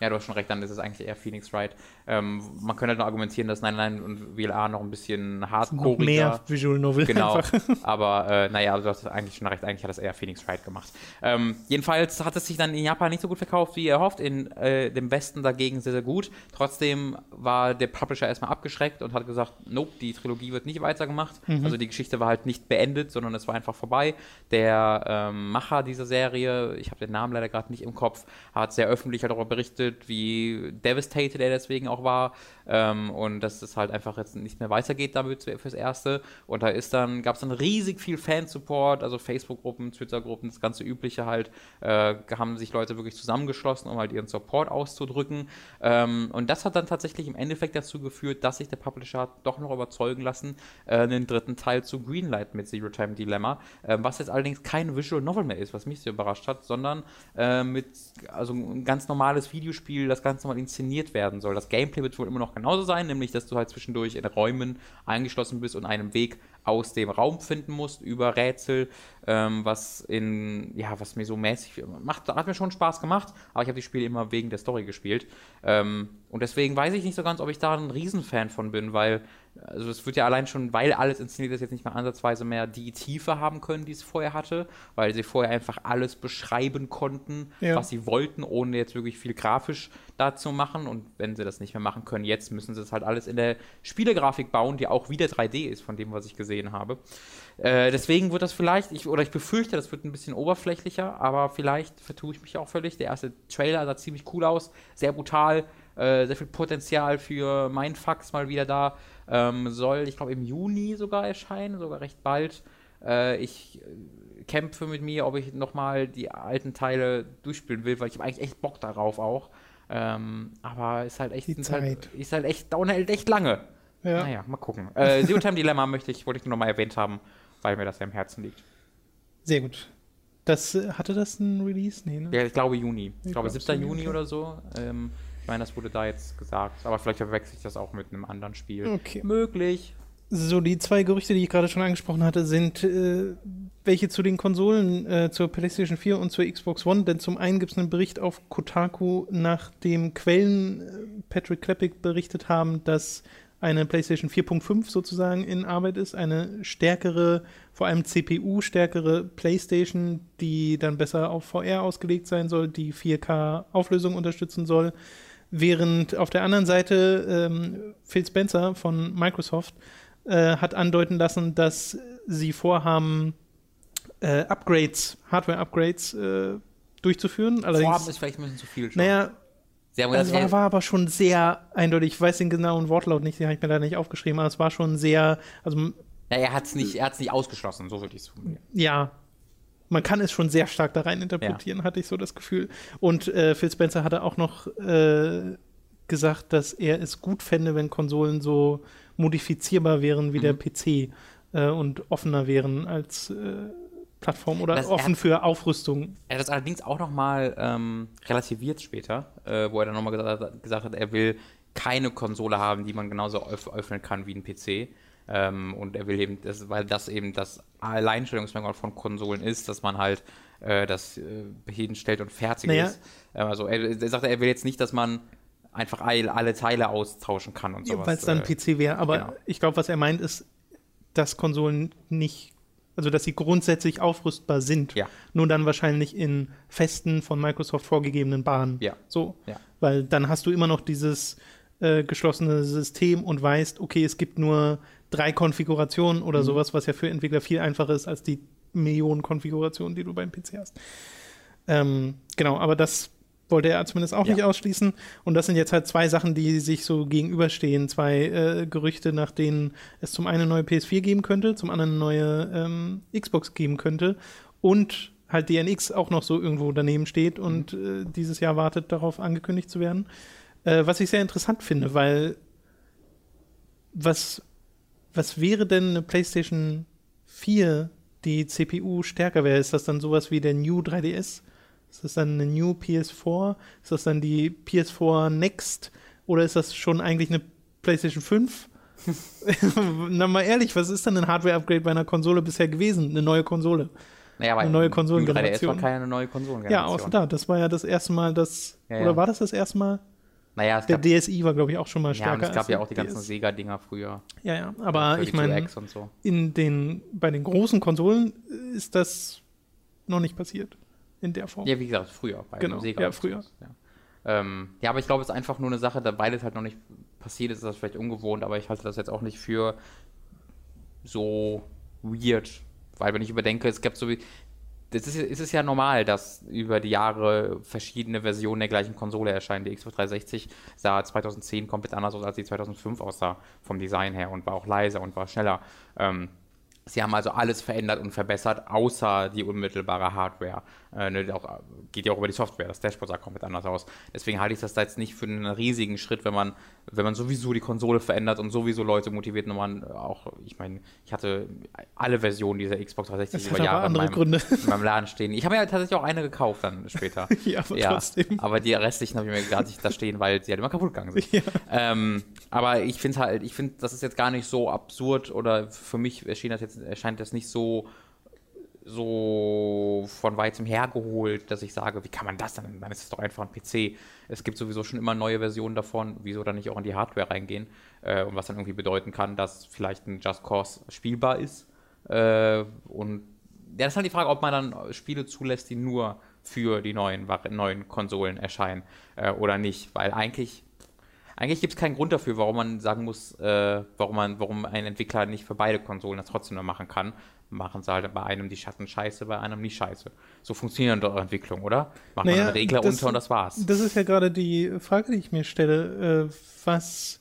Ja, du hast schon recht, dann ist es eigentlich eher Phoenix Wright. Ähm, man könnte halt nur argumentieren, dass 99 und WLA noch ein bisschen hardcore Noch mehr Visual Novel. Genau. Einfach. Aber äh, naja, du hast eigentlich schon recht, eigentlich hat das eher Phoenix Wright gemacht. Ähm, jedenfalls hat es sich dann in Japan nicht so gut verkauft, wie erhofft. In äh, dem Westen dagegen sehr, sehr gut. Trotzdem war der Publisher erstmal abgeschreckt und hat gesagt, nope, die Trilogie wird nicht weitergemacht. Mhm. Also die Geschichte war halt nicht beendet, sondern es war einfach vorbei. Der ähm, Macher dieser Serie, ich habe den Namen leider gerade nicht im Kopf, hat sehr öffentlich darüber berichtet, wie devastated er deswegen auch war ähm, und dass es halt einfach jetzt nicht mehr weitergeht damit fürs Erste. Und da ist dann, gab es dann riesig viel Fansupport, also Facebook-Gruppen, Twitter-Gruppen, das ganze Übliche halt, äh, haben sich Leute wirklich zusammengeschlossen, um halt ihren Support auszudrücken. Ähm, und das hat dann tatsächlich im Endeffekt dazu geführt, dass sich der Publisher doch noch überzeugen lassen, äh, einen dritten Teil zu Greenlight mit Zero Time Dilemma, äh, was jetzt allerdings kein Visual Novel mehr ist, was mich sehr überrascht hat, sondern äh, mit also ein ganz normales Videospiel das Ganze mal inszeniert werden soll. Das Gameplay wird wohl immer noch genauso sein, nämlich dass du halt zwischendurch in Räumen eingeschlossen bist und einen Weg aus dem Raum finden musst über Rätsel, ähm, was in, ja, was mir so mäßig macht, hat mir schon Spaß gemacht, aber ich habe die Spiele immer wegen der Story gespielt. Ähm, und deswegen weiß ich nicht so ganz, ob ich da ein Riesenfan von bin, weil also es wird ja allein schon, weil alles inszeniert ist, jetzt nicht mehr ansatzweise mehr die Tiefe haben können, die es vorher hatte, weil sie vorher einfach alles beschreiben konnten, ja. was sie wollten, ohne jetzt wirklich viel grafisch dazu machen. Und wenn sie das nicht mehr machen können, jetzt müssen sie es halt alles in der Spielegrafik bauen, die auch wieder 3D ist, von dem, was ich gesehen habe. Äh, deswegen wird das vielleicht, ich, oder ich befürchte, das wird ein bisschen oberflächlicher, aber vielleicht vertue ich mich auch völlig. Der erste Trailer sah ziemlich cool aus, sehr brutal, äh, sehr viel Potenzial für Mindfucks mal wieder da. Ähm, soll, ich glaube, im Juni sogar erscheinen, sogar recht bald. Äh, ich äh, kämpfe mit mir, ob ich nochmal die alten Teile durchspielen will, weil ich habe eigentlich echt Bock darauf auch. Ähm, aber ist halt echt, die Zeit. Halt, ist halt echt, dauert halt echt lange. Ja. Naja, mal gucken. Äh, Zero Time Dilemma möchte ich, wollte ich nur nochmal erwähnt haben, weil mir das ja im Herzen liegt. Sehr gut. Das, äh, hatte das ein Release? Nee, ne? Ja, ich glaube Juni. Ich, ich glaube 7. Juni okay. oder so. Ähm, meine, das wurde da jetzt gesagt. Aber vielleicht verwechsel ich das auch mit einem anderen Spiel. Okay. Möglich. So, die zwei Gerüchte, die ich gerade schon angesprochen hatte, sind äh, welche zu den Konsolen, äh, zur PlayStation 4 und zur Xbox One. Denn zum einen gibt es einen Bericht auf Kotaku, nachdem Quellen äh, Patrick Kleppick berichtet haben, dass eine PlayStation 4.5 sozusagen in Arbeit ist, eine stärkere, vor allem CPU-stärkere PlayStation, die dann besser auf VR ausgelegt sein soll, die 4K-Auflösung unterstützen soll Während auf der anderen Seite ähm, Phil Spencer von Microsoft äh, hat andeuten lassen, dass sie vorhaben, äh, Upgrades, Hardware-Upgrades äh, durchzuführen. Allerdings, vorhaben ist vielleicht ein bisschen zu viel schon. Naja, das war, war, aber schon sehr eindeutig. Ich weiß den genauen Wortlaut nicht, den habe ich mir da nicht aufgeschrieben, aber es war schon sehr, also Ja, er hat es nicht, nicht ausgeschlossen, so würde ich es formulieren. Ja, man kann es schon sehr stark da rein interpretieren, ja. hatte ich so das Gefühl. Und äh, Phil Spencer hatte auch noch äh, gesagt, dass er es gut fände, wenn Konsolen so modifizierbar wären wie mhm. der PC äh, und offener wären als äh, Plattform oder das, offen hat, für Aufrüstung. Er hat das allerdings auch noch mal ähm, relativiert später, äh, wo er dann nochmal gesagt, gesagt hat, er will keine Konsole haben, die man genauso öffnen kann wie ein PC. Ähm, und er will eben, das, weil das eben das Alleinstellungsmerkmal von Konsolen ist, dass man halt äh, das äh, hinstellt und fertig naja. ist. Äh, also er, er sagt, er will jetzt nicht, dass man einfach alle Teile austauschen kann und sowas. Ja, Weil es dann äh, PC wäre. Aber genau. ich glaube, was er meint, ist, dass Konsolen nicht, also dass sie grundsätzlich aufrüstbar sind. Ja. Nur dann wahrscheinlich in festen von Microsoft vorgegebenen Bahnen. Ja. So. Ja. Weil dann hast du immer noch dieses äh, geschlossene System und weißt, okay, es gibt nur drei Konfigurationen oder mhm. sowas, was ja für Entwickler viel einfacher ist als die Millionen Konfigurationen, die du beim PC hast. Ähm, genau, aber das wollte er zumindest auch ja. nicht ausschließen. Und das sind jetzt halt zwei Sachen, die sich so gegenüberstehen. Zwei äh, Gerüchte, nach denen es zum einen eine neue PS4 geben könnte, zum anderen eine neue ähm, Xbox geben könnte. Und halt DNX auch noch so irgendwo daneben steht und mhm. äh, dieses Jahr wartet, darauf angekündigt zu werden. Äh, was ich sehr interessant finde, weil was was wäre denn eine PlayStation 4, die CPU stärker wäre? Ist das dann sowas wie der New 3DS? Ist das dann eine New PS4? Ist das dann die PS4 Next? Oder ist das schon eigentlich eine PlayStation 5? Na mal ehrlich, was ist denn ein Hardware-Upgrade bei einer Konsole bisher gewesen? Eine neue Konsole. Naja, aber eine neue Konsolengeneration. war keine neue Konsolengeneration. Ja, außer da. Das war ja das erste Mal, das. Ja, ja. Oder war das das erste Mal? Naja, der DSI war, glaube ich, auch schon mal stärker. Ja, es gab ja auch die ganzen Sega-Dinger früher. Ja, ja, aber ich meine, so. in den, bei den großen Konsolen ist das noch nicht passiert. In der Form. Ja, wie gesagt, früher. Bei genau, Sega ja, früher. Ja. Ähm, ja, aber ich glaube, es ist einfach nur eine Sache, da beides halt noch nicht passiert ist, ist das vielleicht ungewohnt, aber ich halte das jetzt auch nicht für so weird. Weil wenn ich überdenke, es gibt so wie, das ist, ist es ja normal, dass über die Jahre verschiedene Versionen der gleichen Konsole erscheinen. Die Xbox 360 sah 2010 komplett anders aus, als die 2005 aussah vom Design her und war auch leiser und war schneller. Ähm, Sie haben also alles verändert und verbessert, außer die unmittelbare Hardware. Äh, ne, auch, geht ja auch über die Software. Das Dashboard sah komplett anders aus. Deswegen halte ich das da jetzt nicht für einen riesigen Schritt, wenn man, wenn man sowieso die Konsole verändert und sowieso Leute motiviert, man auch, ich meine, ich hatte alle Versionen dieser Xbox 360 über Jahre in meinem, in meinem, Laden stehen. Ich habe ja tatsächlich auch eine gekauft dann später. ja, aber ja, trotzdem. Aber die restlichen habe ich mir gerade da stehen, weil sie halt immer kaputt gegangen sind. Ja. Ähm, aber ich finde halt, ich finde, das ist jetzt gar nicht so absurd oder für mich erschien das jetzt, erscheint das nicht so so von weitem hergeholt, dass ich sage, wie kann man das denn? Dann ist es doch einfach ein PC. Es gibt sowieso schon immer neue Versionen davon. Wieso dann nicht auch in die Hardware reingehen? Äh, und was dann irgendwie bedeuten kann, dass vielleicht ein Just Cause spielbar ist. Äh, und ja, das ist halt die Frage, ob man dann Spiele zulässt, die nur für die neuen, neuen Konsolen erscheinen äh, oder nicht. Weil eigentlich eigentlich gibt es keinen Grund dafür, warum man sagen muss, äh, warum man, warum ein Entwickler nicht für beide Konsolen das trotzdem noch machen kann. Machen sie halt bei einem die Schatten scheiße, bei einem nicht scheiße. So funktioniert doch Entwicklung, oder? Machen naja, wir einen Regler das, unter und das war's. Das ist ja gerade die Frage, die ich mir stelle. Äh, was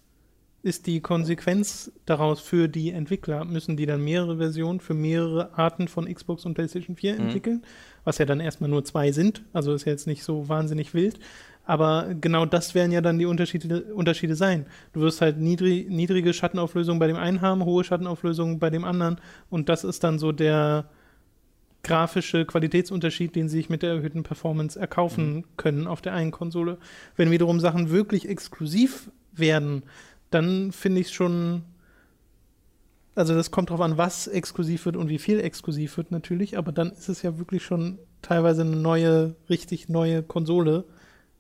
ist die Konsequenz daraus für die Entwickler? Müssen die dann mehrere Versionen für mehrere Arten von Xbox und PlayStation 4 mhm. entwickeln? Was ja dann erstmal nur zwei sind. Also ist ja jetzt nicht so wahnsinnig wild. Aber genau das werden ja dann die Unterschiede, Unterschiede sein. Du wirst halt niedrig, niedrige Schattenauflösung bei dem einen haben, hohe Schattenauflösung bei dem anderen. Und das ist dann so der grafische Qualitätsunterschied, den sie sich mit der erhöhten Performance erkaufen mhm. können auf der einen Konsole. Wenn wiederum Sachen wirklich exklusiv werden, dann finde ich es schon. Also das kommt darauf an, was exklusiv wird und wie viel exklusiv wird natürlich, aber dann ist es ja wirklich schon teilweise eine neue, richtig neue Konsole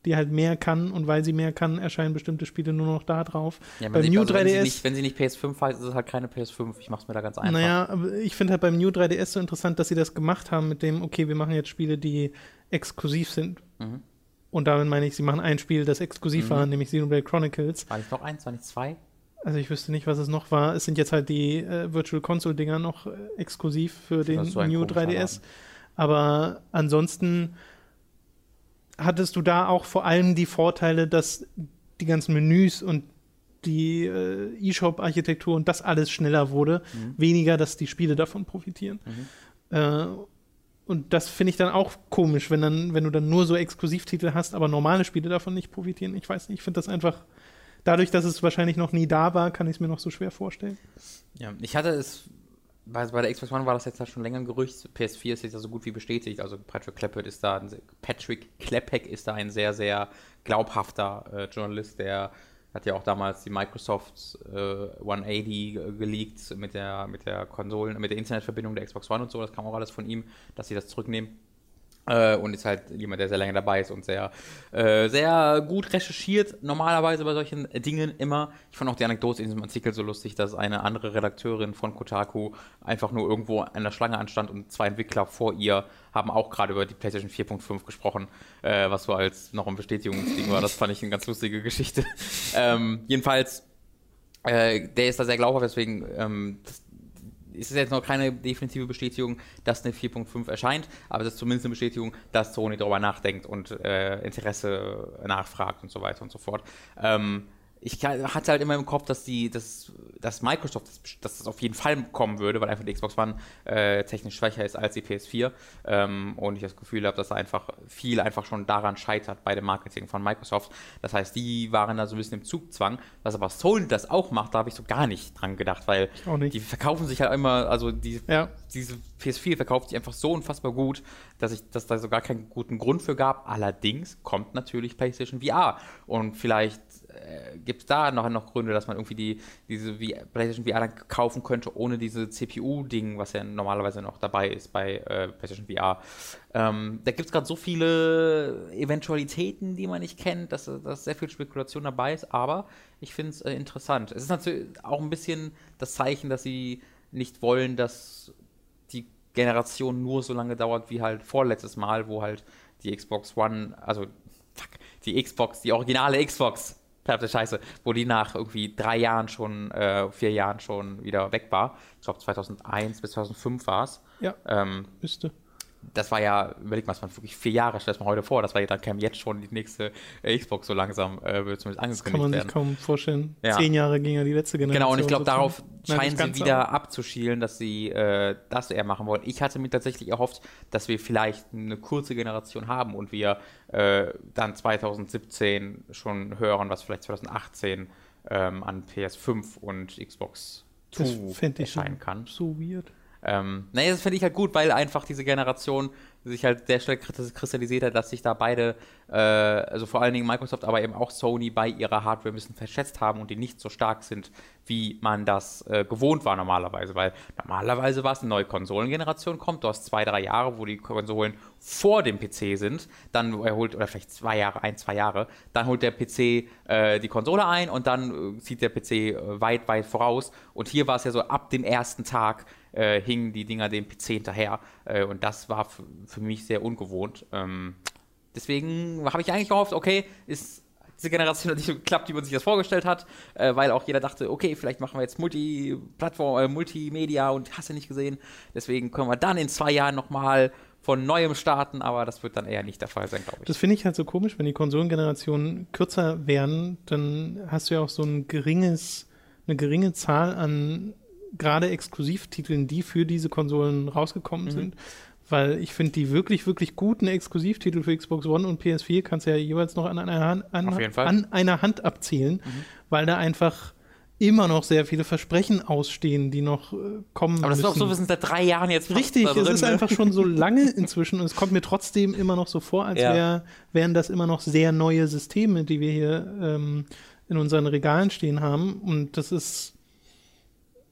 die halt mehr kann und weil sie mehr kann, erscheinen bestimmte Spiele nur noch da drauf. Ja, beim New also, 3DS. Wenn sie, nicht, wenn sie nicht PS5 heißt, ist es halt keine PS5. Ich mach's mir da ganz einfach. Naja, aber ich finde halt beim New 3DS so interessant, dass sie das gemacht haben mit dem, okay, wir machen jetzt Spiele, die exklusiv sind. Mhm. Und damit meine ich, sie machen ein Spiel, das exklusiv mhm. war, nämlich Xenoblade Chronicles. War nicht noch eins, war nicht zwei? Also ich wüsste nicht, was es noch war. Es sind jetzt halt die äh, Virtual Console-Dinger noch äh, exklusiv für den so New 3DS. Aber ansonsten hattest du da auch vor allem die Vorteile, dass die ganzen Menüs und die äh, E-Shop-Architektur und das alles schneller wurde, Mhm. weniger, dass die Spiele davon profitieren. Äh, und das finde ich dann auch komisch, wenn, dann, wenn du dann nur so Exklusivtitel hast, aber normale Spiele davon nicht profitieren. Ich weiß nicht, ich finde das einfach, dadurch, dass es wahrscheinlich noch nie da war, kann ich es mir noch so schwer vorstellen. Ja, ich hatte es, bei, bei der Xbox One war das jetzt halt schon länger ein Gerücht. PS4 ist jetzt ja so gut wie bestätigt. Also Patrick Klepek ist da, ein, Patrick Klepek ist da ein sehr, sehr glaubhafter äh, Journalist, der hat ja auch damals die Microsoft äh, 180 ge- geleakt mit der, mit der Konsolen, mit der Internetverbindung der Xbox One und so. Das kam auch alles von ihm, dass sie das zurücknehmen. Äh, und ist halt jemand, der sehr lange dabei ist und sehr, äh, sehr gut recherchiert, normalerweise bei solchen Dingen immer. Ich fand auch die Anekdote in diesem Artikel so lustig, dass eine andere Redakteurin von Kotaku einfach nur irgendwo an der Schlange anstand und zwei Entwickler vor ihr haben auch gerade über die PlayStation 4.5 gesprochen, äh, was so als noch ein Bestätigungsding war. Das fand ich eine ganz lustige Geschichte. ähm, jedenfalls, äh, der ist da sehr glaubhaft, deswegen ähm, das, ist es jetzt noch keine definitive Bestätigung, dass eine 4.5 erscheint, aber es ist zumindest eine Bestätigung, dass Sony darüber nachdenkt und äh, Interesse nachfragt und so weiter und so fort. Ähm, ich hatte halt immer im Kopf, dass die, dass, dass Microsoft, das, dass das auf jeden Fall kommen würde, weil einfach die Xbox One äh, technisch schwächer ist als die PS4 ähm, und ich das Gefühl habe, dass einfach viel einfach schon daran scheitert bei dem Marketing von Microsoft. Das heißt, die waren da so ein bisschen im Zugzwang. Was aber Sony das auch macht, da habe ich so gar nicht dran gedacht, weil die verkaufen sich halt immer, also die, Ja. diese PS4 verkauft sich einfach so unfassbar gut, dass ich, dass da so gar keinen guten Grund für gab. Allerdings kommt natürlich PlayStation VR und vielleicht äh, gibt es da noch, noch Gründe, dass man irgendwie die, diese V- PlayStation VR dann kaufen könnte, ohne diese CPU-Ding, was ja normalerweise noch dabei ist bei äh, PlayStation VR. Ähm, da gibt es gerade so viele Eventualitäten, die man nicht kennt, dass, dass sehr viel Spekulation dabei ist, aber ich finde es äh, interessant. Es ist natürlich auch ein bisschen das Zeichen, dass sie nicht wollen, dass die Generation nur so lange dauert wie halt vorletztes Mal, wo halt die Xbox One, also fuck, die Xbox, die originale Xbox, verdammte Scheiße, wo die nach irgendwie drei Jahren schon, äh, vier Jahren schon wieder weg war. Ich glaube 2001 bis 2005 war es. Ja, Ähm, müsste. Das war ja, überleg mal, es waren wirklich vier Jahre, stell das mal heute vor, das war ja dann kam jetzt schon die nächste äh, Xbox so langsam, äh, wird zumindest Das kann angekündigt man sich werden. kaum vorstellen. Ja. Zehn Jahre ging ja die letzte Generation. Genau, und ich glaube, darauf Nein, scheinen sie wieder aber- abzuschielen, dass sie äh, das eher machen wollen. Ich hatte mir tatsächlich erhofft, dass wir vielleicht eine kurze Generation haben und wir äh, dann 2017 schon hören, was vielleicht 2018 ähm, an PS5 und Xbox Das 2 fände ich erscheinen kann. so weird. Ähm, naja, das finde ich halt gut, weil einfach diese Generation sich halt sehr schnell kristallisiert hat, dass sich da beide, äh, also vor allen Dingen Microsoft, aber eben auch Sony bei ihrer Hardware ein bisschen verschätzt haben und die nicht so stark sind, wie man das äh, gewohnt war normalerweise. Weil normalerweise war es eine neue Konsolengeneration kommt, du hast zwei, drei Jahre, wo die Konsolen vor dem PC sind, dann erholt, oder vielleicht zwei Jahre, ein, zwei Jahre, dann holt der PC äh, die Konsole ein und dann äh, zieht der PC äh, weit, weit voraus. Und hier war es ja so, ab dem ersten Tag äh, hingen die Dinger dem PC hinterher. Äh, und das war für mich sehr ungewohnt. Ähm, deswegen habe ich eigentlich gehofft, okay, ist diese Generation hat nicht so geklappt, wie man sich das vorgestellt hat, äh, weil auch jeder dachte, okay, vielleicht machen wir jetzt Multiplattform, äh, Multimedia und hast du nicht gesehen. Deswegen können wir dann in zwei Jahren nochmal von neuem starten, aber das wird dann eher nicht der Fall sein, glaube ich. Das finde ich halt so komisch, wenn die Konsolengenerationen kürzer werden, dann hast du ja auch so ein geringes, eine geringe Zahl an gerade Exklusivtiteln, die für diese Konsolen rausgekommen Mhm. sind. Weil ich finde, die wirklich, wirklich guten Exklusivtitel für Xbox One und PS4 kannst du ja jeweils noch an einer Hand, an, an einer Hand abzählen, weil da einfach immer noch sehr viele Versprechen ausstehen, die noch äh, kommen aber das ist müssen. auch so, wir sind seit drei Jahren jetzt Richtig, da es drin, ist ne? einfach schon so lange inzwischen und es kommt mir trotzdem immer noch so vor, als Ja. wär, wären das immer noch sehr neue Systeme, die wir hier ähm, in unseren Regalen stehen haben. Und das ist,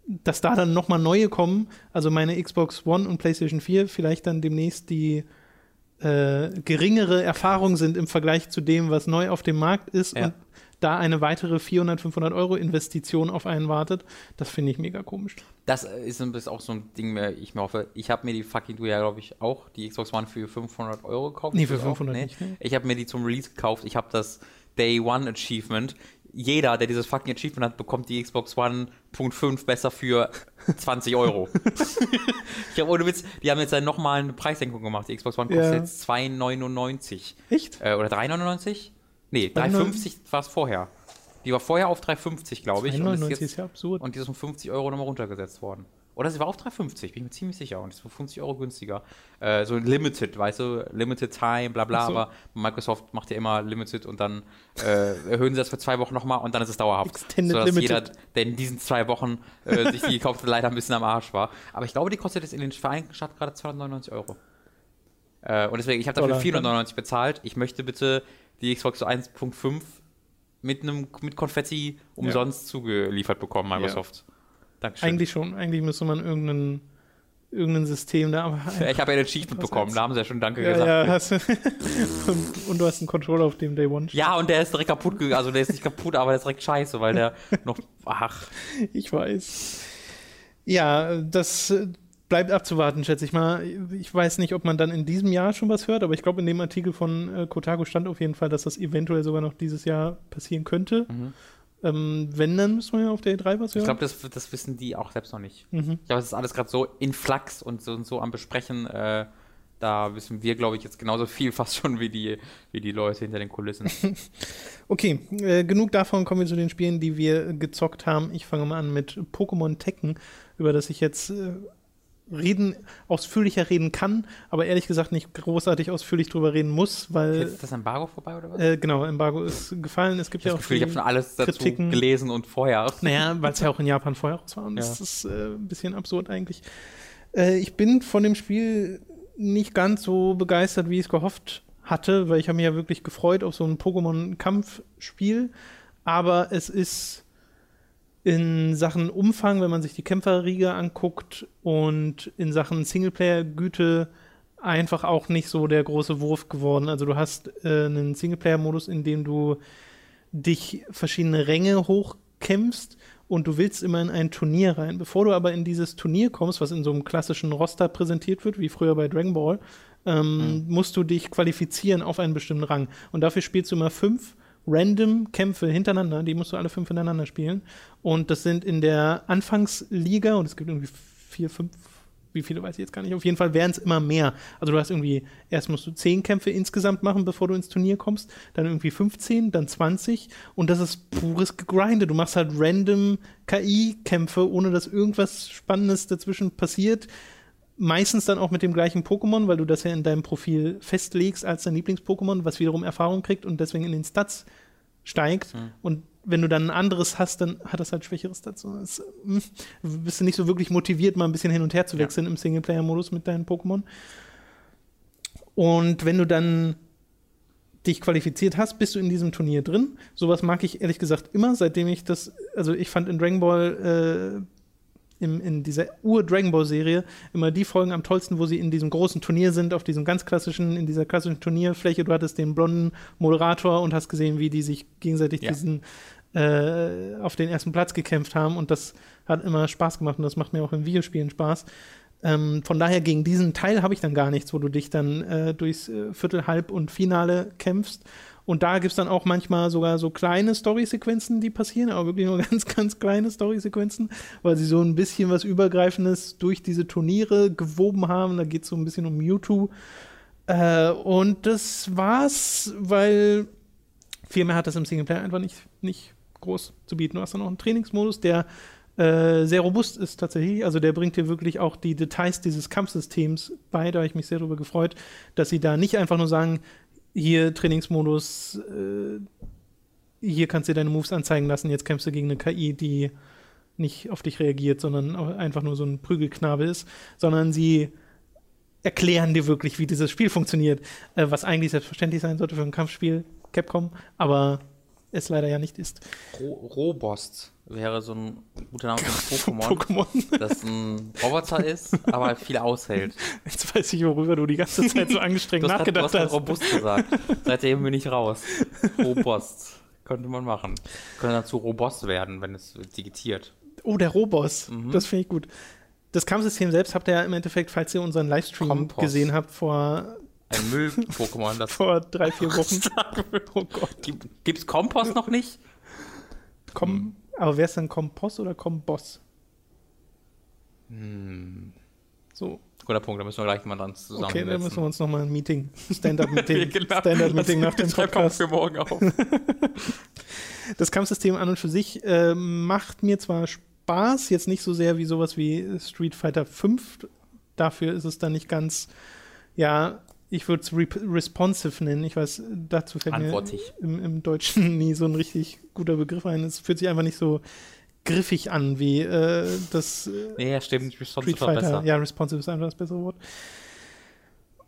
dass da dann nochmal neue kommen, also meine Xbox One und PlayStation 4 vielleicht dann demnächst die äh, geringere Erfahrung sind im Vergleich zu dem, was neu auf dem Markt ist Ja. und da eine weitere 400, 500 Euro Investition auf einen wartet, das finde ich mega komisch. Das ist ein bisschen auch so ein Ding, mehr, ich mir hoffe. Ich habe mir die fucking, du ja, glaube ich, auch die Xbox One für 500 Euro gekauft. Nee, für Du auch? 500 nicht, ne? Ich habe mir die zum Release gekauft. Ich habe das Day One Achievement. Jeder, der dieses fucking Achievement hat, bekommt die Xbox One Punkt 5 besser für 20 Euro. ich habe ohne Witz, die haben jetzt dann nochmal eine Preissenkung gemacht. Die Xbox One kostet Ja. jetzt 2,99. Echt? Äh, oder 3,99? Nee, 3,50 war es vorher. Die war vorher auf 3,50, glaube ich. Und ist, 1,99 jetzt, ist ja absurd. und die ist um 50 Euro nochmal runtergesetzt worden. Oder sie war auf 3,50, bin ich mir ziemlich sicher. Und ist für 50 Euro günstiger. Äh, so Limited, weißt du, Limited Time, bla bla. So. Aber Microsoft macht ja immer Limited und dann äh, erhöhen sie das für zwei Wochen nochmal und dann ist es dauerhaft. Extended Sodass Limited. jeder, der in diesen zwei Wochen äh, sich die gekauft hat, leider ein bisschen am Arsch war. Aber ich glaube, die kostet jetzt in den Vereinigten Staaten gerade 299 Euro. Äh, und deswegen, ich habe dafür Dollar, 499 bezahlt. Ich möchte bitte die Xbox 1.5 mit einem mit Konfetti umsonst zugeliefert bekommen, Microsoft. Dankeschön. Eigentlich schon. Eigentlich müsste man irgendein, irgendein System da. Aber ich habe ja ein Achievement bekommen, da haben sie ja schon Danke ja, gesagt. ja, du. und, und du hast einen Controller auf dem Day One. steht. Ja, und der ist direkt kaputt gegangen. Also der ist nicht kaputt, aber der ist direkt scheiße, weil der noch. Ach. Ich weiß. Ja, das äh, bleibt abzuwarten, schätze ich mal. Ich weiß nicht, ob man dann in diesem Jahr schon was hört, aber ich glaube, in dem Artikel von äh, Kotaku stand auf jeden Fall, dass das eventuell sogar noch dieses Jahr passieren könnte. Mhm. Ähm, wenn, dann müssen wir ja auf der E3 was hören. Ich glaube, das, das wissen die auch selbst noch nicht. mhm. Ich glaube, es ist alles gerade so in Flux und so, und so am Besprechen. Äh, da wissen wir, glaube ich, jetzt genauso viel fast schon wie die, wie die Leute hinter den Kulissen. Okay, äh, genug davon kommen wir zu den Spielen, die wir gezockt haben. Ich fange mal an mit Pokémon Tekken, über das ich jetzt äh, reden, ausführlicher reden kann, aber ehrlich gesagt nicht großartig ausführlich drüber reden muss, weil Jetzt ist das Embargo vorbei oder was? äh, genau, Embargo ist gefallen. Es gibt ich ja habe auch Gefühl, ich habe schon alles dazu Kritiken. gelesen und vorher. Naja, weil es ja auch in Japan vorher raus war und Ja. das ist äh, ein bisschen absurd eigentlich. Äh, ich bin von dem Spiel nicht ganz so begeistert, wie ich es gehofft hatte, weil ich habe mich ja wirklich gefreut auf so ein Pokémon-Kampfspiel, aber es ist in Sachen Umfang, wenn man sich die Kämpferriege anguckt und in Sachen Singleplayer-Güte einfach auch nicht so der große Wurf geworden. Also du hast äh, einen Singleplayer-Modus, in dem du dich verschiedene Ränge hochkämpfst und du willst immer in ein Turnier rein. Bevor du aber in dieses Turnier kommst, was in so einem klassischen Roster präsentiert wird, wie früher bei Dragon Ball, ähm, musst du dich qualifizieren auf einen bestimmten Rang. Und dafür spielst du immer fünf random Kämpfe hintereinander, die musst du alle fünf hintereinander spielen. Und das sind in der Anfangsliga, und es gibt irgendwie vier, fünf, wie viele weiß ich jetzt gar nicht. Auf jeden Fall werden es immer mehr. Also du hast irgendwie, erst musst du zehn Kämpfe insgesamt machen, bevor du ins Turnier kommst, dann irgendwie 15, dann 20 und das ist pures Gegrinde. Du machst halt random KI-Kämpfe, ohne dass irgendwas Spannendes dazwischen passiert. Meistens dann auch mit dem gleichen Pokémon, weil du das ja in deinem Profil festlegst als dein Lieblings-Pokémon, was wiederum Erfahrung kriegt und deswegen in den Stats steigt. Hm. Und wenn du dann ein anderes hast, dann hat das halt schwächere Stats. Und Das, hm, bist du nicht so wirklich motiviert, mal ein bisschen hin und her zu Ja. wechseln im Singleplayer-Modus mit deinen Pokémon. Und wenn du dann dich qualifiziert hast, bist du in diesem Turnier drin. Sowas mag ich ehrlich gesagt immer, seitdem ich das, also ich fand in Dragon Ball äh, im, in dieser Ur-Dragon Ball-Serie immer die Folgen am tollsten, wo sie in diesem großen Turnier sind, auf diesem ganz klassischen, in dieser klassischen Turnierfläche. Du hattest den blonden Moderator und hast gesehen, wie die sich gegenseitig Ja. diesen äh, auf den ersten Platz gekämpft haben und das hat immer Spaß gemacht und das macht mir auch in Videospielen Spaß. Ähm, von daher gegen diesen Teil habe ich dann gar nichts, wo du dich dann äh, durchs äh, Viertel, Halb und Finale kämpfst. Und da gibt es dann auch manchmal sogar so kleine Story-Sequenzen, die passieren, aber wirklich nur ganz, ganz kleine Story-Sequenzen, weil sie so ein bisschen was Übergreifendes durch diese Turniere gewoben haben. Da geht es so ein bisschen um Mewtwo. Äh, und das war's, weil viel mehr hat das im Singleplayer einfach nicht, nicht groß zu bieten. Du hast dann noch einen Trainingsmodus, der äh, sehr robust ist tatsächlich. Also der bringt dir wirklich auch die Details dieses Kampfsystems bei. Da habe ich mich sehr darüber gefreut, dass sie da nicht einfach nur sagen, hier Trainingsmodus, äh, hier kannst du deine Moves anzeigen lassen, jetzt kämpfst du gegen eine KI, die nicht auf dich reagiert, sondern einfach nur so ein Prügelknabe ist, sondern sie erklären dir wirklich, wie dieses Spiel funktioniert, äh, was eigentlich selbstverständlich sein sollte für ein Kampfspiel Capcom, aber es leider ja nicht ist. Ro Robost wäre so ein guter Name für ein Pokémon, Pokémon. das ein Roboter ist, aber halt viel aushält. Jetzt weiß ich, worüber du die ganze Zeit so angestrengt Du hast grad- du nachgedacht hast grad hast. robust gesagt. Seitdem bin ich raus. Robost. Könnte man machen. Könnte dazu Robost werden, wenn es digitiert. Oh, der Roboss. Mhm. Das finde ich gut. Das Kampfsystem selbst habt ihr ja im Endeffekt, falls ihr unseren Livestream Kompost. gesehen habt, vor, Ein Müll-Pokémon, das. vor drei, vier Wochen. oh Gott. Gibt- Gibt's Kompost noch nicht? Kom aber wer ist denn Kompost oder Komboss? Hm. So. Guter Punkt, da müssen wir gleich mal dran zusammensetzen. Okay, dann müssen wir uns nochmal ein Meeting, Stand-up-Meeting, Genau. Stand-up-Meeting nach dem Podcast. für morgen auf. Das Kampfsystem an und für sich äh, macht mir zwar Spaß, jetzt nicht so sehr wie sowas wie Street Fighter 5. Dafür ist es dann nicht ganz, ja, ich würde es rep- responsive nennen. Ich weiß, dazu fällt mir im, im Deutschen nie so ein richtig guter Begriff ein. Es fühlt sich einfach nicht so griffig an wie äh, das äh, Nee, ja, stimmt. Responsive war besser. Ja, responsive ist einfach das bessere Wort.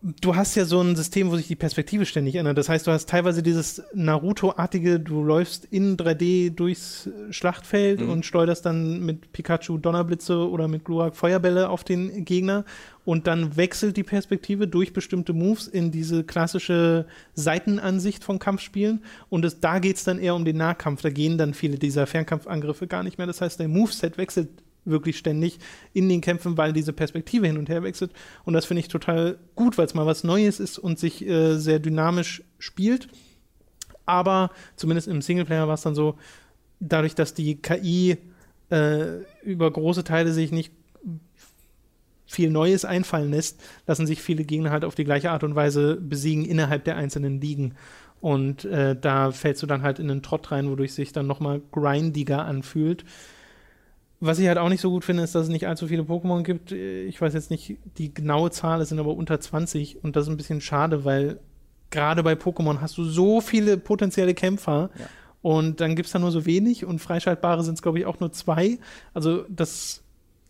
Du hast ja so ein System, wo sich die Perspektive ständig ändert. Das heißt, du hast teilweise dieses Naruto-artige, du läufst in 3D durchs Schlachtfeld Mhm. und schleuderst dann mit Pikachu Donnerblitze oder mit Glurak Feuerbälle auf den Gegner. Und dann wechselt die Perspektive durch bestimmte Moves in diese klassische Seitenansicht von Kampfspielen. Und es, da geht es dann eher um den Nahkampf. Da gehen dann viele dieser Fernkampfangriffe gar nicht mehr. Das heißt, der Moveset wechselt wirklich ständig in den Kämpfen, weil diese Perspektive hin und her wechselt. Und das finde ich total gut, weil es mal was Neues ist und sich äh, sehr dynamisch spielt. Aber zumindest im Singleplayer war es dann so, dadurch, dass die KI äh, über große Teile sich nicht viel Neues einfallen lässt, lassen sich viele Gegner halt auf die gleiche Art und Weise besiegen innerhalb der einzelnen Ligen. Und äh, da fällst du dann halt in einen Trott rein, wodurch sich dann nochmal grindiger anfühlt. Was ich halt auch nicht so gut finde, ist, dass es nicht allzu viele Pokémon gibt. Ich weiß jetzt nicht die genaue Zahl, es sind aber unter 20 und das ist ein bisschen schade, weil gerade bei Pokémon hast du so viele potenzielle Kämpfer Ja. und dann gibt es da nur so wenig und freischaltbare sind es, glaube ich, auch nur zwei. Also das,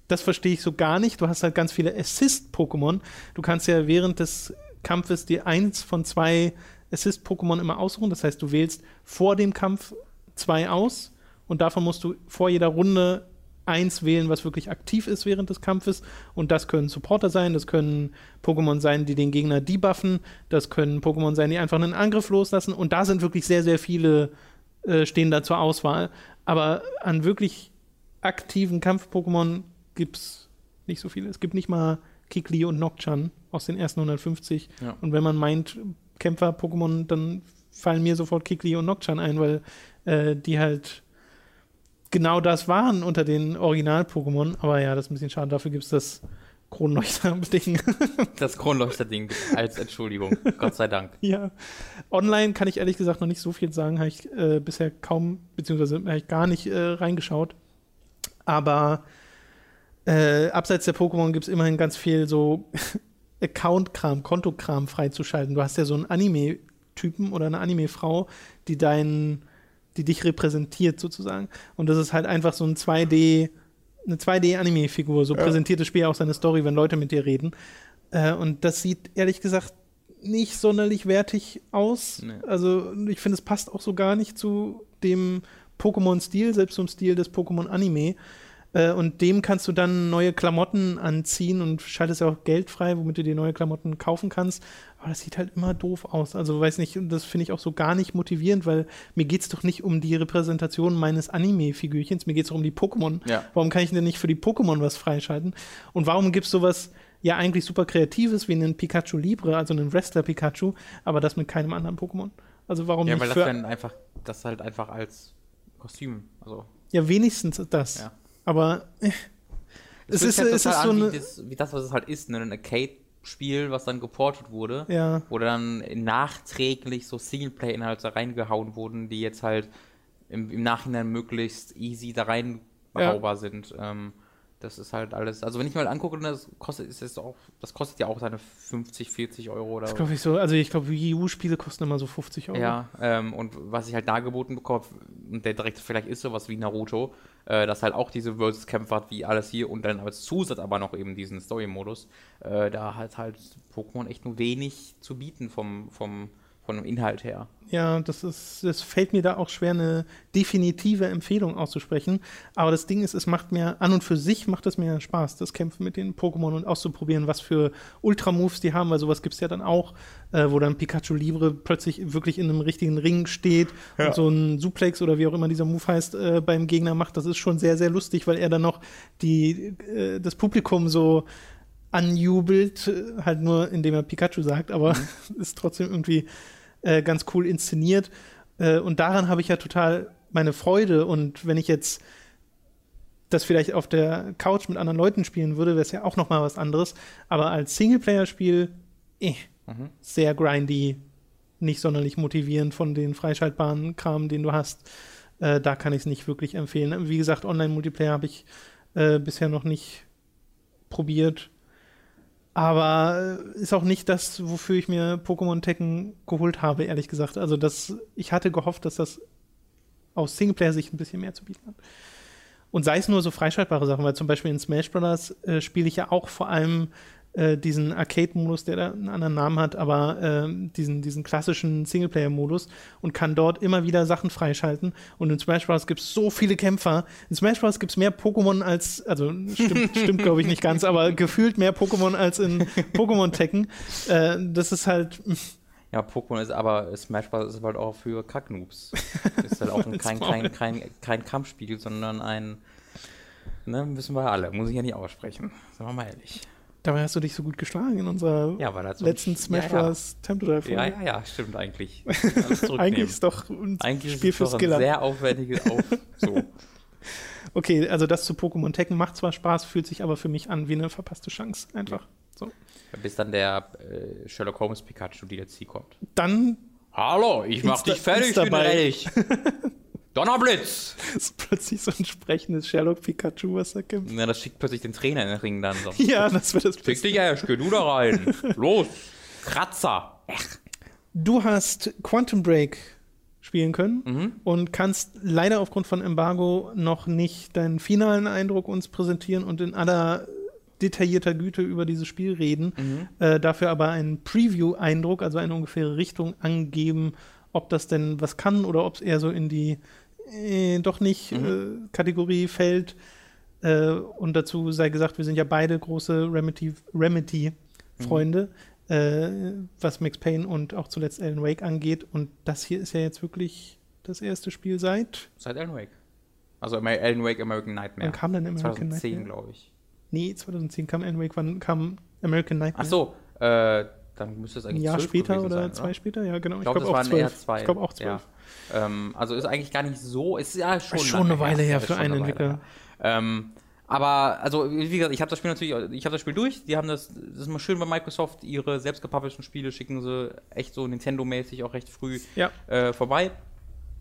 das verstehe ich so gar nicht. Du hast halt ganz viele Assist-Pokémon. Du kannst ja während des Kampfes dir eins von zwei Assist-Pokémon immer aussuchen. Das heißt, du wählst vor dem Kampf zwei aus und davon musst du vor jeder Runde eins wählen, was wirklich aktiv ist während des Kampfes. Und das können Supporter sein, das können Pokémon sein, die den Gegner debuffen, das können Pokémon sein, die einfach einen Angriff loslassen. Und da sind wirklich sehr, sehr viele äh, stehen da zur Auswahl. Aber an wirklich aktiven Kampf-Pokémon gibt es nicht so viele. Es gibt nicht mal Kikli und Nocturne aus den ersten 150. Ja. Und wenn man meint, Kämpfer-Pokémon, dann fallen mir sofort Kikli und Nocturne ein, weil äh, die halt genau das waren unter den Original-Pokémon. Aber ja, das ist ein bisschen schade. Dafür gibt es das Kronleuchter-Ding. Das Kronleuchter-Ding als Entschuldigung. Gott sei Dank. ja. Online kann ich ehrlich gesagt noch nicht so viel sagen. Habe ich äh, bisher kaum, beziehungsweise habe ich gar nicht äh, reingeschaut. Aber äh, abseits der Pokémon gibt es immerhin ganz viel so Account-Kram, Kontokram freizuschalten. Du hast ja so einen Anime-Typen oder eine Anime-Frau, die deinen, die dich repräsentiert sozusagen. Und das ist halt einfach so ein 2D, eine 2D-Anime-Figur. So Ja. präsentiert das Spiel auch seine Story, wenn Leute mit dir reden. Äh, und das sieht ehrlich gesagt nicht sonderlich wertig aus. Nee. Also ich finde, es passt auch so gar nicht zu dem Pokémon-Stil, selbst zum Stil des Pokémon-Anime. Äh, und dem kannst du dann neue Klamotten anziehen und schaltest ja auch Geld frei, womit du dir neue Klamotten kaufen kannst. Aber das sieht halt immer doof aus. Also weiß nicht, das finde ich auch so gar nicht motivierend, weil mir geht es doch nicht um die Repräsentation meines Anime-Figürchens, mir geht es doch um die Pokémon. Ja. Warum kann ich denn nicht für die Pokémon was freischalten? Und warum gibt es sowas ja eigentlich super Kreatives wie einen Pikachu Libre, also einen Wrestler Pikachu, aber das mit keinem anderen Pokémon? Also warum Ja, nicht weil das für, dann einfach, das halt einfach als Kostüm, also. ja wenigstens das. Ja. Aber äh, es ist, halt es ist total so an eine wie das, wie das, was es halt ist, ne? ein Arcade-Spiel, was dann geportet wurde, ja, wo dann nachträglich so Singleplay-Inhalte reingehauen wurden, die jetzt halt im, im Nachhinein möglichst easy da reinbaubar sind. Ähm, das ist halt alles. Also wenn ich mal angucke, das kostet, ist es auch, das kostet ja auch seine 50, 40 Euro oder das glaube ich so. Also ich glaube, Wii U-Spiele kosten immer so 50 Euro. Ja, ähm, und was ich halt dargeboten bekomme, und der direkt vielleicht ist sowas wie Naruto, äh, das halt auch diese Versus-Kämpfe hat wie alles hier und dann als Zusatz aber noch eben diesen Story-Modus, äh, da hat halt Pokémon echt nur wenig zu bieten vom, vom, vom Inhalt her. Ja, das ist, das fällt mir da auch schwer, eine definitive Empfehlung auszusprechen. Aber das Ding ist, es macht mir, an und für sich macht es mir Spaß, das Kämpfen mit den Pokémon und auszuprobieren, was für Ultra-Moves die haben, weil sowas gibt es ja dann auch, äh, wo dann Pikachu Libre plötzlich wirklich in einem richtigen Ring steht Ja. und so ein Suplex oder wie auch immer dieser Move heißt, äh, beim Gegner macht. Das ist schon sehr, sehr lustig, weil er dann noch die, äh, das Publikum so anjubelt, äh, halt nur indem er Pikachu sagt, aber ist trotzdem irgendwie äh, ganz cool inszeniert. Äh, und daran habe ich ja total meine Freude. Und wenn ich jetzt das vielleicht auf der Couch mit anderen Leuten spielen würde, wäre es ja auch noch mal was anderes. Aber als Singleplayer-Spiel, eh, mhm. sehr grindy, nicht sonderlich motivierend von den freischaltbaren Kram, den du hast. Äh, da kann ich es nicht wirklich empfehlen. Wie gesagt, Online-Multiplayer habe ich äh, bisher noch nicht probiert. Aber äh, ist auch nicht das, wofür ich mir Pokémon Tekken geholt habe, ehrlich gesagt. Also das, ich hatte gehofft, dass das aus Singleplayer-Sicht ein bisschen mehr zu bieten hat. Und sei es nur so freischaltbare Sachen, weil zum Beispiel in Smash Bros. Äh, spiele ich ja auch vor allem äh, diesen Arcade-Modus, der da einen anderen Namen hat, aber äh, diesen, diesen klassischen Singleplayer-Modus und kann dort immer wieder Sachen freischalten. Und in Smash Bros. gibt es so viele Kämpfer. In Smash Bros. gibt es mehr Pokémon als, also stimmt, stimmt glaube ich nicht ganz, aber gefühlt mehr Pokémon als in Pokémon Tekken. Äh, das ist halt. Ja, Pokémon ist aber Smash Bros. ist halt auch für Kacknoobs. ist halt auch ein, kein, kein, kein, kein Kampfspiel, sondern ein. Ne, wissen wir alle, muss ich ja nicht aussprechen. Sagen wir mal ehrlich. Dabei hast du dich so gut geschlagen in unserer ja, letzten Smash Bros. Ja, ja. Drive. Ja, ja, ja, stimmt eigentlich. eigentlich ist doch ein eigentlich Spiel für Skiller. sehr aufwendiges auf so. Okay, also das zu Pokémon Tekken macht zwar Spaß, fühlt sich aber für mich an wie eine verpasste Chance. Einfach. So. Bis dann der äh, Sherlock Holmes Pikachu DLC kommt. Dann. Hallo, ich mach dich fertig, dabei. Donnerblitz! Das ist plötzlich so ein sprechendes Sherlock Pikachu, was er kämpft. Ja, das schickt plötzlich den Trainer in den Ring dann so. ja, das wird das Schick dich, Eschke, du da rein. Los! Kratzer! Ech. Du hast Quantum Break spielen können mhm. und kannst leider aufgrund von Embargo noch nicht deinen finalen Eindruck uns präsentieren und in aller detaillierter Güte über dieses Spiel reden. Mhm. Äh, dafür aber einen Preview-Eindruck, also eine ungefähre Richtung angeben, ob das denn was kann oder ob es eher so in die äh, doch nicht mhm. äh, Kategorie fällt. Äh, und dazu sei gesagt, wir sind ja beide große Remedy-Freunde, Remedy mhm. was Max Payne und auch zuletzt Alan Wake angeht. Und das hier ist ja jetzt wirklich das erste Spiel seit. Seit Alan Wake. Also Alan Wake American Nightmare. Wann kam denn American 2010, Nightmare? 2010, glaube ich. Nee, 2010 kam Alan Wake. Wann kam American Nightmare? Ach so, äh, dann müsste es eigentlich ein Jahr später oder sein, zwei oder? später, ja genau. Ich glaube, glaub, eher zwei. Ich glaube auch zwölf. Ähm, also ist eigentlich gar nicht so, ist ja schon, schon eine Weile her für einen Entwickler. Ähm, aber, also, wie gesagt, ich habe das Spiel natürlich, ich habe das Spiel durch. Die haben das, das ist immer schön bei Microsoft, ihre selbst gepublishten Spiele schicken sie echt so Nintendo-mäßig auch recht früh ja. äh, vorbei.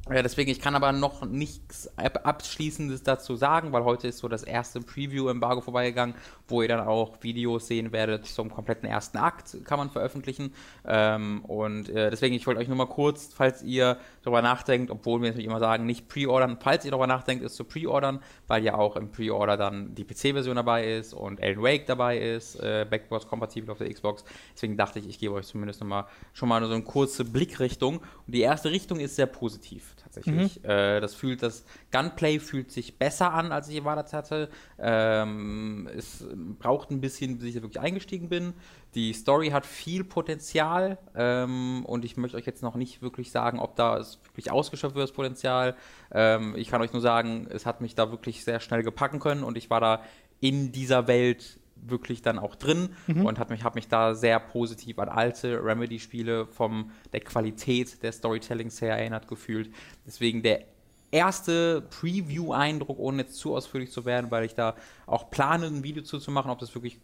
Ja, deswegen, ich kann aber noch nichts Abschließendes dazu sagen, weil heute ist so das erste Preview-Embargo vorbeigegangen, wo ihr dann auch Videos sehen werdet zum kompletten ersten Akt, kann man veröffentlichen. Ähm, und äh, deswegen, ich wollte euch nur mal kurz, falls ihr darüber nachdenkt, obwohl wir natürlich immer sagen, nicht pre-ordern, falls ihr darüber nachdenkt, es zu pre-ordern, weil ja auch im Pre-Order dann die PC-Version dabei ist und Alan Wake dabei ist, äh, backwards-kompatibel auf der Xbox. Deswegen dachte ich, ich gebe euch zumindest noch mal, schon mal so eine kurze Blickrichtung. Und die erste Richtung ist sehr positiv tatsächlich. Mhm. Äh, das fühlt, das Gunplay fühlt sich besser an, als ich erwartet hatte. Ähm, es braucht ein bisschen, bis ich da wirklich eingestiegen bin. Die Story hat viel Potenzial ähm, und ich möchte euch jetzt noch nicht wirklich sagen, ob da es wirklich ausgeschöpft wird, das Potenzial. Ähm, ich kann euch nur sagen, es hat mich da wirklich sehr schnell gepacken können und ich war da in dieser Welt wirklich dann auch drin mhm. und habe mich, hab mich da sehr positiv an alte Remedy-Spiele von der Qualität der Storytellings her erinnert gefühlt. Deswegen der erste Preview-Eindruck, ohne jetzt zu ausführlich zu werden, weil ich da auch plane, ein Video zu, machen, ob das wirklich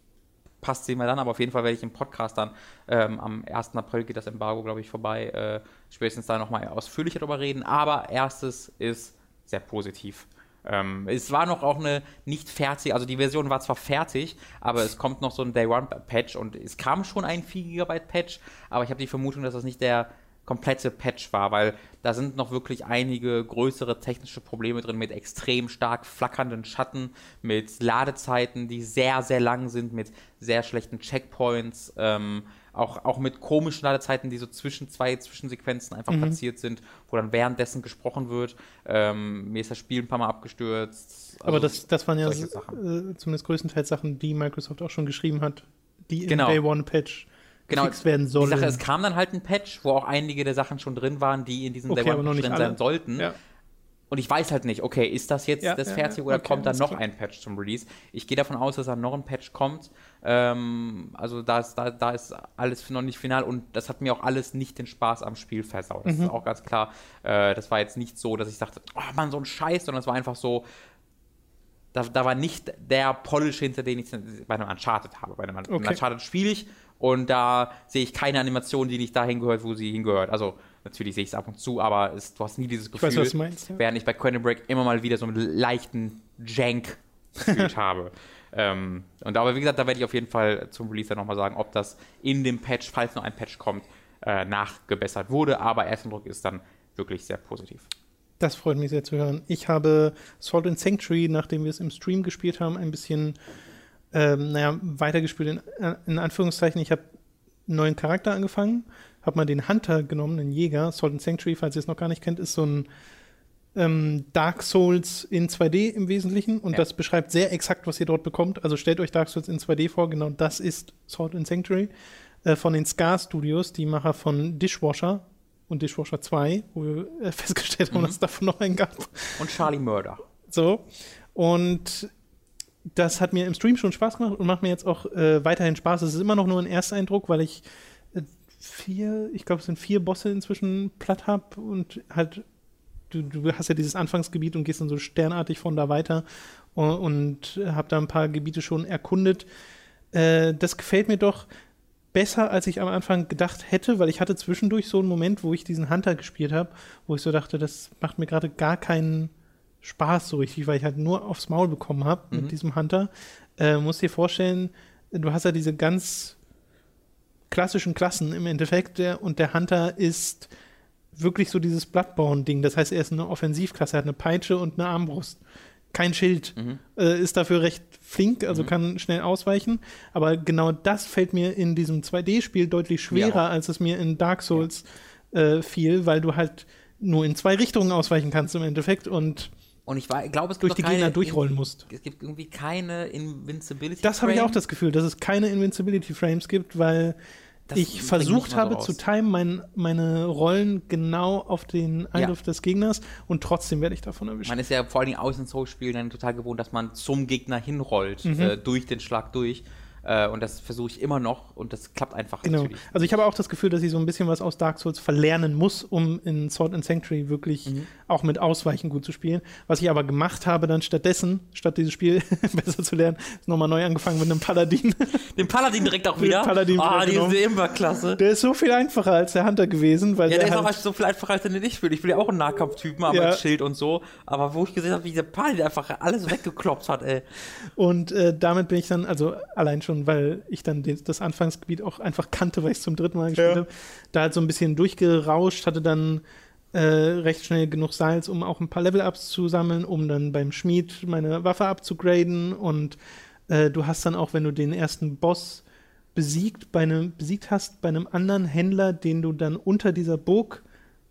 passt, sehen wir dann, aber auf jeden Fall werde ich im Podcast dann ähm, am 1. April geht das Embargo, glaube ich, vorbei, äh, spätestens da nochmal ausführlicher darüber reden, aber erstes ist sehr positiv. Ähm, es war noch auch eine nicht fertig, also die Version war zwar fertig, aber es kommt noch so ein Day One Patch und es kam schon ein 4 GB Patch, aber ich habe die Vermutung, dass das nicht der komplette Patch war, weil da sind noch wirklich einige größere technische Probleme drin mit extrem stark flackernden Schatten, mit Ladezeiten, die sehr, sehr lang sind, mit sehr schlechten Checkpoints. Ähm, auch, auch mit komischen Ladezeiten, die so zwischen zwei Zwischensequenzen einfach mhm. platziert sind, wo dann währenddessen gesprochen wird. Ähm, mir ist das Spiel ein paar Mal abgestürzt. Also Aber das, das waren ja äh, zumindest größtenteils Sachen, die Microsoft auch schon geschrieben hat, die genau. im Day One Patch genau, werden sollen. Die Sache, es kam dann halt ein Patch, wo auch einige der Sachen schon drin waren, die in diesem okay, Day One drin sein sollten. Ja. Und ich weiß halt nicht, okay, ist das jetzt ja, das fertig ja, oder okay, kommt da noch klar. ein Patch zum Release? Ich gehe davon aus, dass da noch ein Patch kommt. Ähm, also da ist, da, da ist alles noch nicht final und das hat mir auch alles nicht den Spaß am Spiel versaut. Das mhm. ist auch ganz klar. Äh, das war jetzt nicht so, dass ich dachte, oh Mann, so ein Scheiß, sondern es war einfach so, da, da war nicht der Polish hinter den ich bei einem Uncharted habe. Bei einem Okay. Uncharted spiele ich und da sehe ich keine Animation, die nicht dahin gehört, wo sie hingehört. Also natürlich sehe ich es ab und zu, aber es, du hast nie dieses Ich Gefühl, weiß, was du meinst. Ja. während ich bei Quantum Break immer mal wieder so einen leichten Jank gefühlt habe. Ähm, und aber wie gesagt, da werde ich auf jeden Fall zum Release dann nochmal sagen, ob das in dem Patch, falls noch ein Patch kommt, äh, nachgebessert wurde. Aber Ersteindruck ist dann wirklich sehr positiv. Das freut mich sehr zu hören. Ich habe Salt and Sanctuary, nachdem wir es im Stream gespielt haben, ein bisschen ähm, naja, weitergespielt, in, in Anführungszeichen. Ich habe einen neuen Charakter angefangen, habe mal den Hunter genommen, den Jäger. Salt and Sanctuary, falls ihr es noch gar nicht kennt, ist so ein ähm, Dark Souls in 2D im Wesentlichen und Ja. das beschreibt sehr exakt, was ihr dort bekommt. Also stellt euch Dark Souls in 2D vor, genau das ist Salt and Sanctuary äh, von den Scar Studios, die Macher von Dishwasher und Dishwasher 2, wo wir äh, festgestellt haben, Mhm. dass es davon noch einen gab. Und Charlie Murder. So. Und das hat mir im Stream schon Spaß gemacht und macht mir jetzt auch äh, weiterhin Spaß. Es ist immer noch nur ein Ersteindruck, weil ich äh, vier, ich glaube, es sind vier Bosse inzwischen platt habe und halt, du, du hast ja dieses Anfangsgebiet und gehst dann so sternartig von da weiter und, und habe da ein paar Gebiete schon erkundet. Äh, das gefällt mir doch besser, als ich am Anfang gedacht hätte, weil ich hatte zwischendurch so einen Moment, wo ich diesen Hunter gespielt habe, wo ich so dachte, das macht mir gerade gar keinen Spaß so richtig, weil ich halt nur aufs Maul bekommen habe Mhm. mit diesem Hunter. Äh, musst dir vorstellen, du hast ja diese ganz klassischen Klassen im Endeffekt der, und der Hunter ist wirklich so dieses Bloodborne-Ding. Das heißt, er ist eine Offensivklasse, er hat eine Peitsche und eine Armbrust. Kein Schild. Mhm. Äh, ist dafür recht flink, also Mhm. kann schnell ausweichen. Aber genau das fällt mir in diesem 2D-Spiel deutlich schwerer, Ja. als es mir in Dark Souls äh, fiel, weil du halt nur in zwei Richtungen ausweichen kannst im Endeffekt und Und ich war- glaube, es gibt durch die Gegner durchrollen musst. Es gibt irgendwie keine Invincibility. Das habe ich auch das Gefühl, dass es keine Invincibility Frames gibt, weil Das ich versucht habe zu timen mein, meine Rollen genau auf den Eingriff des Gegners und trotzdem werde ich davon erwischt. Man ist ja vor allen Dingen aus in Soul-Spielen dann total gewohnt, dass man zum Gegner hinrollt, Mhm. äh, durch den Schlag durch. Äh, und das versuche ich immer noch und das klappt einfach Genau. Also ich habe auch das Gefühl, dass ich so ein bisschen was aus Dark Souls verlernen muss, um in Sword and Sanctuary wirklich Mhm. auch mit Ausweichen gut zu spielen. Was ich aber gemacht habe dann stattdessen, statt dieses Spiel besser zu lernen, ist nochmal neu angefangen mit einem Paladin. Den Paladin direkt auch Den wieder. Paladin Ah, die genommen. ist immer klasse. Der ist so viel einfacher als der Hunter gewesen, weil Ja, der ist halt, auch so viel einfacher als den ich spiele. Ich spiele ja auch einen Nahkampftypen, aber Ja. mit Schild und so. Aber wo ich gesehen habe, wie dieser Paladin einfach alles weggekloppt hat, ey. Und äh, damit bin ich dann, also allein schon, weil ich dann den, das Anfangsgebiet auch einfach kannte, weil ich es zum dritten Mal gespielt Ja. habe, da halt so ein bisschen durchgerauscht, hatte dann äh, recht schnell genug Salz, um auch ein paar Level-Ups zu sammeln, um dann beim Schmied meine Waffe abzugraden. Und äh, du hast dann auch, wenn du den ersten Boss besiegt, bei einem, besiegt hast, bei einem anderen Händler, den du dann unter dieser Burg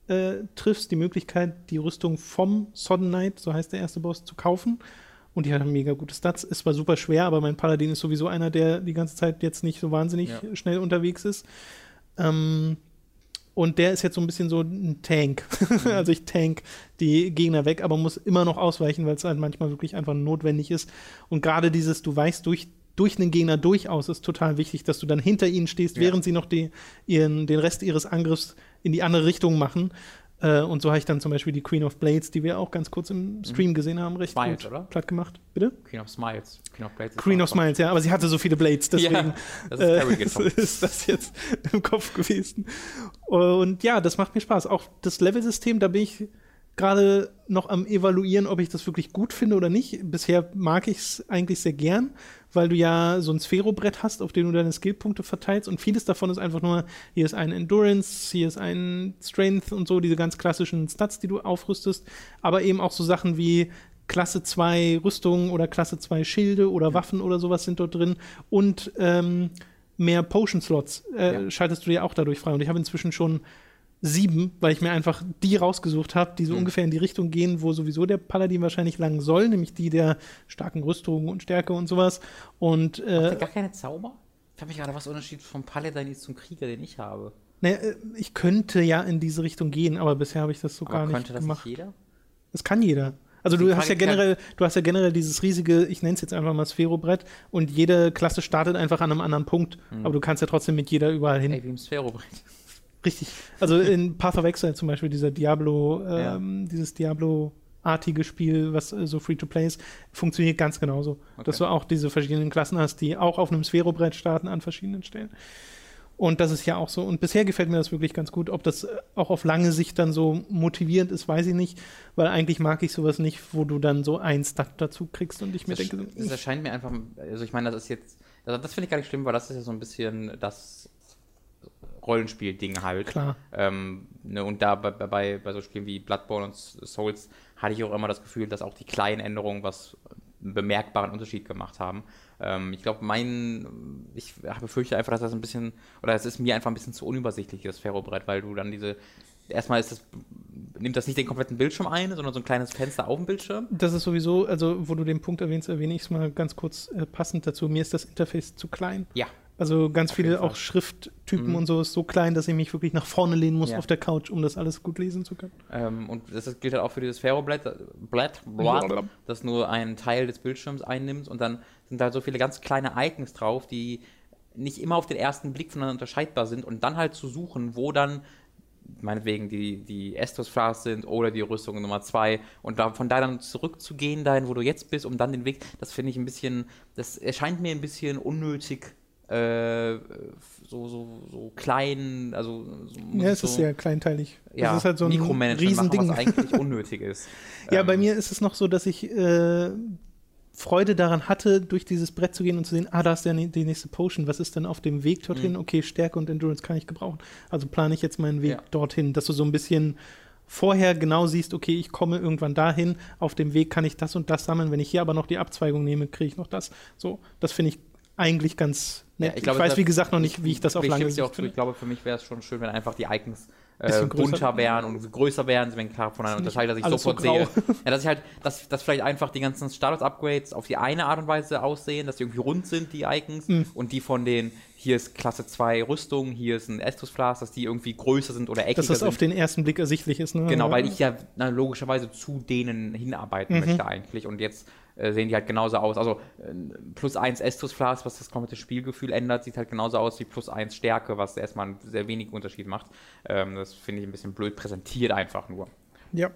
äh, triffst, die Möglichkeit, die Rüstung vom Sodden Knight, so heißt der erste Boss, zu kaufen. Und die hat mega gute Stats. Es war super schwer, aber mein Paladin ist sowieso einer, der die ganze Zeit jetzt nicht so wahnsinnig Ja. schnell unterwegs ist. Ähm, und der ist jetzt so ein bisschen so ein Tank. also ich tank die Gegner weg, aber muss immer noch ausweichen, weil es halt manchmal wirklich einfach notwendig ist. Und gerade dieses, du weichst durch, durch einen Gegner durchaus, ist total wichtig, dass du dann hinter ihnen stehst, Ja. während sie noch die, ihren, den Rest ihres Angriffs in die andere Richtung machen. Äh, und so habe ich dann zum Beispiel die Queen of Blades, die wir auch ganz kurz im Stream gesehen haben, recht Smiles, gut oder? platt gemacht. Bitte? Queen of Smiles. Queen of Blades. Queen of Smiles, ja, aber sie hatte so viele Blades, deswegen Ja, das ist äh, ist das jetzt im Kopf gewesen. Und ja, das macht mir Spaß. Auch das Level-System, da bin ich gerade noch am evaluieren, ob ich das wirklich gut finde oder nicht. Bisher mag ich es eigentlich sehr gern, weil du ja so ein Sphärobrett hast, auf dem du deine Skillpunkte verteilst und vieles davon ist einfach nur, hier ist ein Endurance, hier ist ein Strength und so, diese ganz klassischen Stats, die du aufrüstest, aber eben auch so Sachen wie Klasse 2 Rüstungen oder Klasse 2 Schilde oder Waffen oder sowas sind dort drin und ähm, mehr Potion-Slots äh, Ja. schaltest du dir auch dadurch frei. Und ich habe inzwischen schon sieben, weil ich mir einfach die rausgesucht habe, die so Mhm. ungefähr in die Richtung gehen, wo sowieso der Paladin wahrscheinlich lang soll, nämlich die der starken Rüstung und Stärke und sowas. Und äh, gar keine Zauber? Ich frage mich gerade, was Unterschied vom Paladin ist zum Krieger, den ich habe. ne, äh, ich könnte ja in diese Richtung gehen, aber bisher habe ich das so Aber gar nicht könnte das gemacht. nicht jeder? Das kann jeder. Also du hast ja generell, du hast ja generell dieses riesige, ich nenne es jetzt einfach mal Sphärobrett und jede Klasse startet einfach an einem anderen Punkt. Hm. Aber du kannst ja trotzdem mit jeder überall hin. Ey, wie im Sphärobrett. Richtig. Also in Path of Exile zum Beispiel, dieser Diablo, Ja. ähm, dieses Diablo artige Spiel, was äh, so Free-to-Play ist, funktioniert ganz genauso. Okay. Dass du auch diese verschiedenen Klassen hast, die auch auf einem Sphärobrett starten an verschiedenen Stellen. Und das ist ja auch so. Und bisher gefällt mir das wirklich ganz gut. Ob das äh, auch auf lange Sicht dann so motivierend ist, weiß ich nicht. Weil eigentlich mag ich sowas nicht, wo du dann so ein Stat dazu kriegst und ich mir Das, denke, das erscheint mir einfach, also ich meine, das ist jetzt, also das finde ich gar nicht schlimm, weil das ist ja so ein bisschen das Rollenspiel-Ding halt. klar. Ähm, ne, und da bei, bei, bei so Spielen wie Bloodborne und Souls hatte ich auch immer das Gefühl, dass auch die kleinen Änderungen was einen bemerkbaren Unterschied gemacht haben. Ähm, ich glaube, mein, ich befürchte einfach, dass das ein bisschen, oder es ist mir einfach ein bisschen zu unübersichtlich, das Ferrobrett, weil du dann diese, erstmal ist das, nimmt das nicht den kompletten Bildschirm ein, sondern so ein kleines Fenster auf dem Bildschirm. Das ist sowieso, also wo du den Punkt erwähnst, erwähne ich es mal ganz kurz äh, passend dazu. Mir ist das Interface zu klein. Ja. Also ganz viele Fall. auch Schrifttypen Mhm. und so ist so klein, dass ich mich wirklich nach vorne lehnen muss Ja. auf der Couch, um das alles gut lesen zu können. Ähm, und das gilt halt auch für dieses Ferroblatt, Blatt, Blatt, das nur einen Teil des Bildschirms einnimmt und dann sind da so viele ganz kleine Icons drauf, die nicht immer auf den ersten Blick voneinander unterscheidbar sind und dann halt zu suchen, wo dann meinetwegen die, die Estus Flasks sind oder die Rüstung Nummer 2 und da, von da dann zurückzugehen, dahin, wo du jetzt bist, um dann den Weg, das finde ich ein bisschen, das erscheint mir ein bisschen unnötig, äh, so, so, so klein, also so, Ja, es so, ist sehr kleinteilig. ja, es ist halt so ein Mikromanagement machen, was eigentlich unnötig ist. Ja, Ähm, bei mir ist es noch so, dass ich äh, Freude daran hatte, durch dieses Brett zu gehen und zu sehen, ah, da ist der, die nächste Potion. Was ist denn auf dem Weg dorthin? Mhm. Okay, Stärke und Endurance kann ich gebrauchen. Also plane ich jetzt meinen Weg Ja. dorthin, dass du so ein bisschen vorher genau siehst, okay, ich komme irgendwann dahin, auf dem Weg kann ich das und das sammeln. Wenn ich hier aber noch die Abzweigung nehme, kriege ich noch das. So, das finde ich eigentlich ganz Ja, ich, glaube, weiß, das- wie gesagt, noch nicht, wie ich das auf ich lange auch Sicht zu. Ich glaube, für mich wäre es schon schön, wenn einfach die Icons äh, bunter wären und größer wären, wenn klar voneinander Nicht unterscheidet, dass ich so sofort grau. sehe. Ja, dass ich halt, dass, dass vielleicht einfach die ganzen Status-Upgrades auf die eine Art und Weise aussehen, dass die irgendwie rund sind, die Icons, Mhm. und die von den, hier ist Klasse 2 Rüstung, hier ist ein Estus dass die irgendwie größer sind oder eckiger Dass das sind. auf den ersten Blick ersichtlich ist. Ne? Genau, weil ich ja na, logischerweise zu denen hinarbeiten Mhm. möchte eigentlich. Und jetzt äh, sehen die halt genauso aus. Also äh, plus 1 Estus Flask, was das komplette Spielgefühl ändert, sieht halt genauso aus wie plus 1 Stärke, was erstmal einen sehr wenig Unterschied macht. Ähm, das finde ich ein bisschen blöd präsentiert einfach nur. Ja.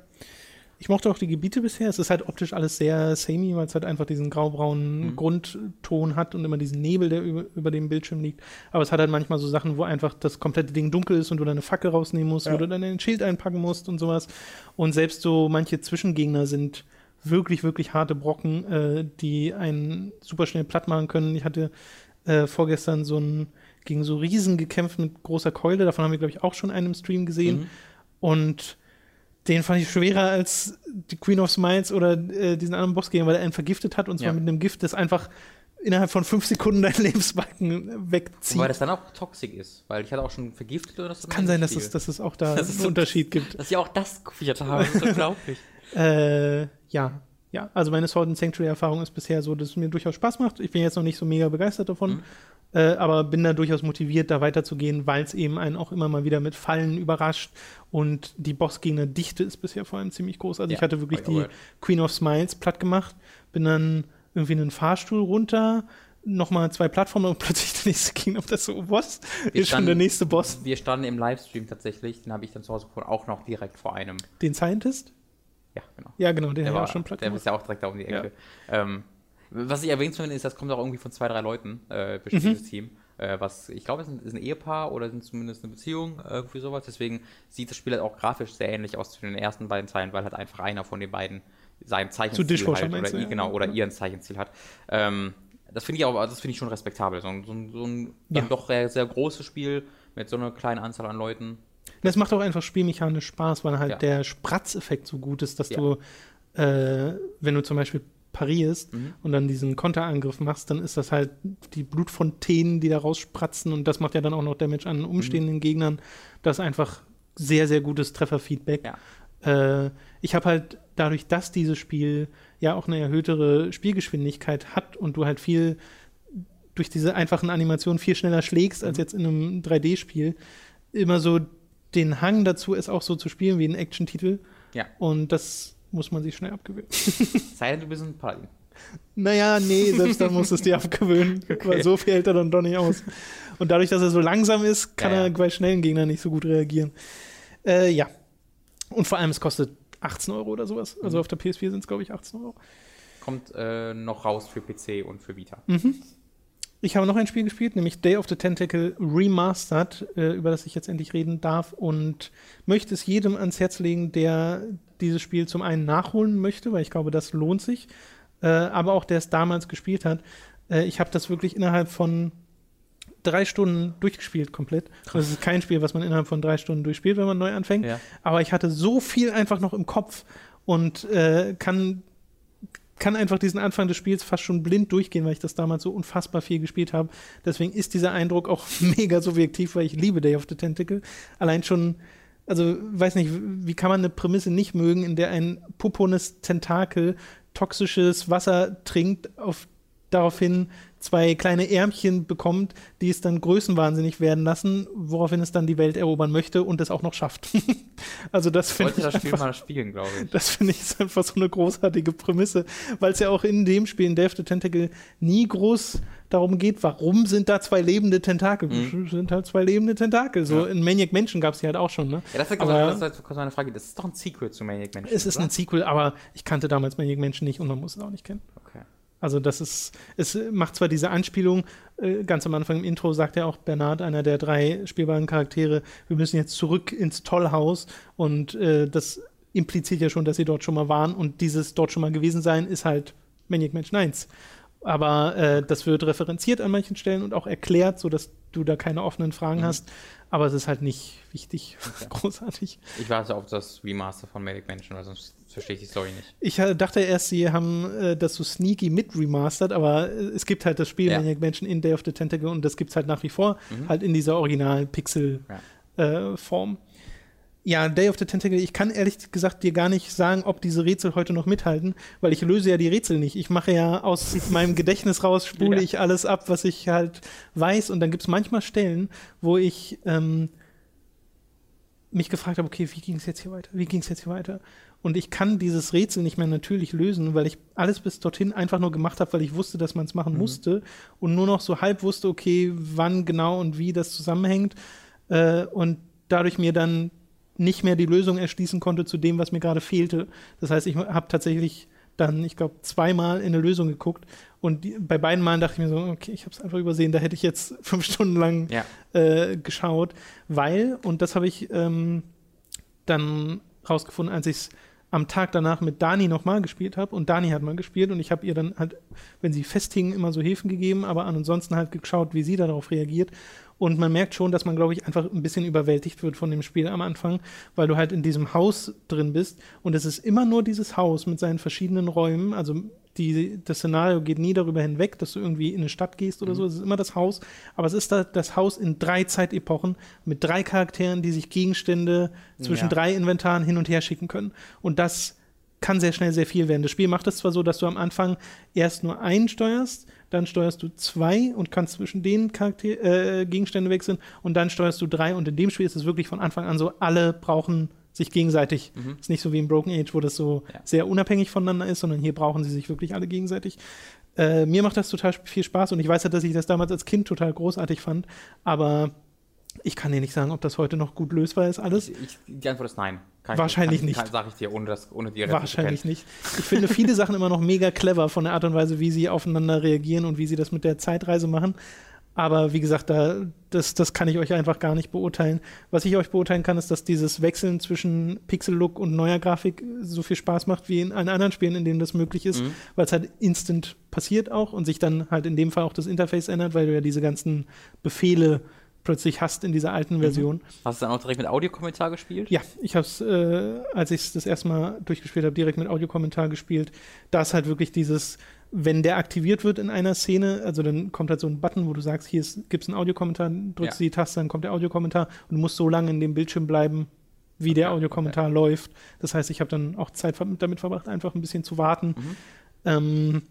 Ich mochte auch die Gebiete bisher. Es ist halt optisch alles sehr samey, weil es halt einfach diesen graubraunen Mhm. Grundton hat und immer diesen Nebel, der über, über dem Bildschirm liegt. Aber es hat halt manchmal so Sachen, wo einfach das komplette Ding dunkel ist und du deine Fackel rausnehmen musst, wo Ja. du dann ein Schild einpacken musst und sowas. Und selbst so manche Zwischengegner sind wirklich, wirklich harte Brocken, äh, die einen super schnell platt machen können. Ich hatte äh, vorgestern so ein gegen so Riesen gekämpft mit großer Keule. Davon haben wir, glaube ich, auch schon einen im Stream gesehen. Mhm. Und den fand ich schwerer als die Queen of Smiles oder äh, diesen anderen Bossgegner, weil er einen vergiftet hat und zwar Ja. mit einem Gift, das einfach innerhalb von fünf Sekunden deinen Lebensbalken wegzieht. Wobei das dann auch toxisch ist, weil ich hatte auch schon vergiftet oder das Kann sein, dass es, dass es auch da einen so- Unterschied gibt. Dass ich auch das kopiert habe, das ist unglaublich. Äh, ja, ja. Also meine Sword and Sanctuary-Erfahrung ist bisher so, dass es mir durchaus Spaß macht. Ich bin jetzt noch nicht so mega begeistert davon, Mhm. äh, aber bin da durchaus motiviert, da weiterzugehen, weil es eben einen auch immer mal wieder mit Fallen überrascht und die Bossgegner-Dichte ist bisher vor allem ziemlich groß. Also Ja, ich hatte wirklich die oh. Queen of Smiles platt gemacht, bin dann irgendwie in einen Fahrstuhl runter, nochmal zwei Plattformen und plötzlich der nächste Kingdom. Das so, was? Wir Ist schon der standen- nächste Boss. Wir standen im Livestream tatsächlich, den habe ich dann zu Hause gefunden, auch noch direkt vor einem. Den Scientist? Ja, genau. Ja, genau, den Der, haben wir war, auch schon platt der ist ja auch direkt da um die Ecke. Ähm, was ich erwähnt finde, ist, das kommt auch irgendwie von zwei, drei Leuten, äh, besteht Mhm. Team. Äh, was, ich glaube, es ist ein- ist ein Ehepaar oder sind zumindest eine Beziehung, äh, irgendwie sowas. Deswegen sieht das Spiel halt auch grafisch sehr ähnlich aus zu den ersten beiden Teilen, weil halt einfach einer von den beiden sein Zeichenstil halt, meinst oder, ja? genau, oder Ja. ihren Zeichenstil hat. Ähm, das finde ich auch, das finde ich schon respektabel. So ein, so ein, so ein Ja. doch sehr, sehr großes Spiel mit so einer kleinen Anzahl an Leuten. Das macht auch einfach spielmechanisch Spaß, weil halt Ja. der Spratzeffekt so gut ist, dass Ja. du, äh, wenn du zum Beispiel parierst Mhm. und dann diesen Konterangriff machst, dann ist das halt die Blutfontänen, die da rausspratzen und das macht ja dann auch noch Damage an umstehenden Gegnern. Das ist einfach sehr, sehr gutes Trefferfeedback. Ja. Äh, ich habe halt dadurch, dass dieses Spiel ja auch eine erhöhtere Spielgeschwindigkeit hat und du halt viel durch diese einfachen Animationen viel schneller schlägst als Mhm. jetzt in einem 3D-Spiel, immer so den Hang dazu, es auch so zu spielen wie ein Action-Titel. Ja. Und das muss man sich schnell abgewöhnen. Sei denn, du bist ein Paladin. Naja, nee, selbst dann musst du es dir abgewöhnen, Okay. weil so viel hält er dann doch nicht aus. Und dadurch, dass er so langsam ist, kann Ja, ja. er bei schnellen Gegnern nicht so gut reagieren. Äh, ja. Und vor allem, es kostet 18 Euro oder sowas. Also Mhm. auf der PS4 sind es, glaube ich, 18 Euro. Kommt äh, noch raus für PC und für Vita. Mhm. Ich habe noch ein Spiel gespielt, nämlich Day of the Tentacle Remastered, äh, über das ich jetzt endlich reden darf und möchte es jedem ans Herz legen, der dieses Spiel zum einen nachholen möchte, weil ich glaube, das lohnt sich, äh, aber auch der es damals gespielt hat. Äh, ich habe das wirklich innerhalb von drei Stunden durchgespielt komplett. Das ist kein Spiel, was man innerhalb von drei Stunden durchspielt, wenn man neu anfängt. Ja. Aber ich hatte so viel einfach noch im Kopf und äh, kann, kann einfach diesen Anfang des Spiels fast schon blind durchgehen, weil ich das damals so unfassbar viel gespielt habe. Deswegen ist dieser Eindruck auch mega subjektiv, weil ich liebe Day of the Tentacle. Allein schon, also weiß nicht, wie kann man eine Prämisse nicht mögen, in der ein pupones Tentakel toxisches Wasser trinkt, auf daraufhin zwei kleine Ärmchen bekommt, die es dann größenwahnsinnig werden lassen, woraufhin es dann die Welt erobern möchte und es auch noch schafft. also das Ich finde wollte ich das Spiel einfach, mal spielen, glaube ich. das finde ich ist einfach so eine großartige Prämisse, weil es ja auch in dem Spiel in Death the Tentacle nie groß darum geht, warum sind da zwei lebende Tentakel? Mhm. Sind halt zwei lebende Tentakel. So Ja. in Maniac Mansion gab es die halt auch schon, ne? Ja, das ist, Aber- das ist kurz meine Frage. Das ist doch ein Sequel zu Maniac Mansion. Es ist oder? ein Sequel, aber ich kannte damals Maniac Mansion nicht und man muss es auch nicht kennen. Okay. Also das ist, es macht zwar diese Anspielung, äh, ganz am Anfang im Intro sagt ja auch Bernard, einer der drei spielbaren Charaktere, wir müssen jetzt zurück ins Tollhaus und äh, das impliziert ja schon, dass sie dort schon mal waren und dieses dort schon mal gewesen sein ist halt Maniac Mansion 1. Aber äh, das wird referenziert an manchen Stellen und auch erklärt, sodass du da keine offenen Fragen Mhm. hast. Aber es ist halt nicht wichtig, großartig. Ich warte auf das Remaster von Maniac Mansion, weil sonst verstehe ich die Story nicht. Ich äh, dachte erst, sie haben äh, das so sneaky mit remastert, aber äh, es gibt halt das Spiel Ja. Maniac Mansion in Day of the Tentacle und das gibt es halt nach wie vor, Mhm. halt in dieser Original-Pixel-Form. ja, Day of the Tentacle, ich kann ehrlich gesagt dir gar nicht sagen, ob diese Rätsel heute noch mithalten, weil ich löse ja die Rätsel nicht. Ich mache ja aus meinem Gedächtnis raus, spule Ja. ich alles ab, was ich halt weiß und dann gibt es manchmal Stellen, wo ich ähm, mich gefragt habe, okay, wie ging es jetzt hier weiter? Wie ging es jetzt hier weiter? Und ich kann dieses Rätsel nicht mehr natürlich lösen, weil ich alles bis dorthin einfach nur gemacht habe, weil ich wusste, dass man es machen Mhm. musste und nur noch so halb wusste, okay, wann genau und wie das zusammenhängt äh, und dadurch mir dann nicht mehr die Lösung erschließen konnte zu dem, was mir gerade fehlte. Das heißt, ich habe tatsächlich dann, ich glaube, zweimal in eine Lösung geguckt und die, bei beiden Malen dachte ich mir so, okay, ich habe es einfach übersehen, da hätte ich jetzt fünf Stunden lang Ja. äh, geschaut, weil, und das habe ich ähm, dann rausgefunden, als ich es am Tag danach mit Dani nochmal gespielt habe und Dani hat mal gespielt und ich habe ihr dann halt, wenn sie festhing, immer so Hilfen gegeben, aber ansonsten halt geschaut, wie sie darauf reagiert. Und man merkt schon, dass man, glaube ich, einfach ein bisschen überwältigt wird von dem Spiel am Anfang, weil du halt in diesem Haus drin bist und es ist immer nur dieses Haus mit seinen verschiedenen Räumen. Also die, das Szenario geht nie darüber hinweg, dass du irgendwie in eine Stadt gehst oder so. Es ist immer das Haus. Aber es ist da das Haus in drei Zeitepochen mit drei Charakteren, die sich Gegenstände zwischen Ja. drei Inventaren hin und her schicken können. Und das kann sehr schnell sehr viel werden. Das Spiel macht es zwar so, dass du am Anfang erst nur einen steuerst, dann steuerst du zwei und kannst zwischen den Charakter äh, Gegenstände wechseln und dann steuerst du drei. Und in dem Spiel ist es wirklich von Anfang an so, alle brauchen sich gegenseitig. Mhm. Ist nicht so wie in Broken Age, wo das so Ja. sehr unabhängig voneinander ist, sondern hier brauchen sie sich wirklich alle gegenseitig. Äh, mir macht das total viel Spaß und ich weiß ja, dass ich das damals als Kind total großartig fand, aber ich kann dir nicht sagen, ob das heute noch gut lösbar ist, alles. Ich, ich, die Antwort ist nein. Kann Wahrscheinlich kann, nicht. Kann, Sag ich dir, ohne, das, ohne die Wahrscheinlich nicht. Ich finde viele Sachen immer noch mega clever von der Art und Weise, wie sie aufeinander reagieren und wie sie das mit der Zeitreise machen. Aber wie gesagt, da, das, das kann ich euch einfach gar nicht beurteilen. Was ich euch beurteilen kann, ist, dass dieses Wechseln zwischen Pixel-Look und neuer Grafik so viel Spaß macht wie in allen anderen Spielen, in denen das möglich ist, Mhm. weil es halt instant passiert auch und sich dann halt in dem Fall auch das Interface ändert, weil du ja diese ganzen Befehle plötzlich hast in dieser alten Version. Hast du dann auch direkt mit Audiokommentar gespielt? Ja, ich habe es, äh, als ich es das erste Mal durchgespielt habe, direkt mit Audiokommentar gespielt. Da ist halt wirklich dieses, wenn der aktiviert wird in einer Szene, also dann kommt halt so ein Button, wo du sagst, hier gibt es einen Audiokommentar, drückst Ja. die Taste, dann kommt der Audiokommentar und du musst so lange in dem Bildschirm bleiben, wie der Okay, Audiokommentar läuft. Das heißt, ich habe dann auch Zeit damit verbracht, einfach ein bisschen zu warten. Mhm. Ähm,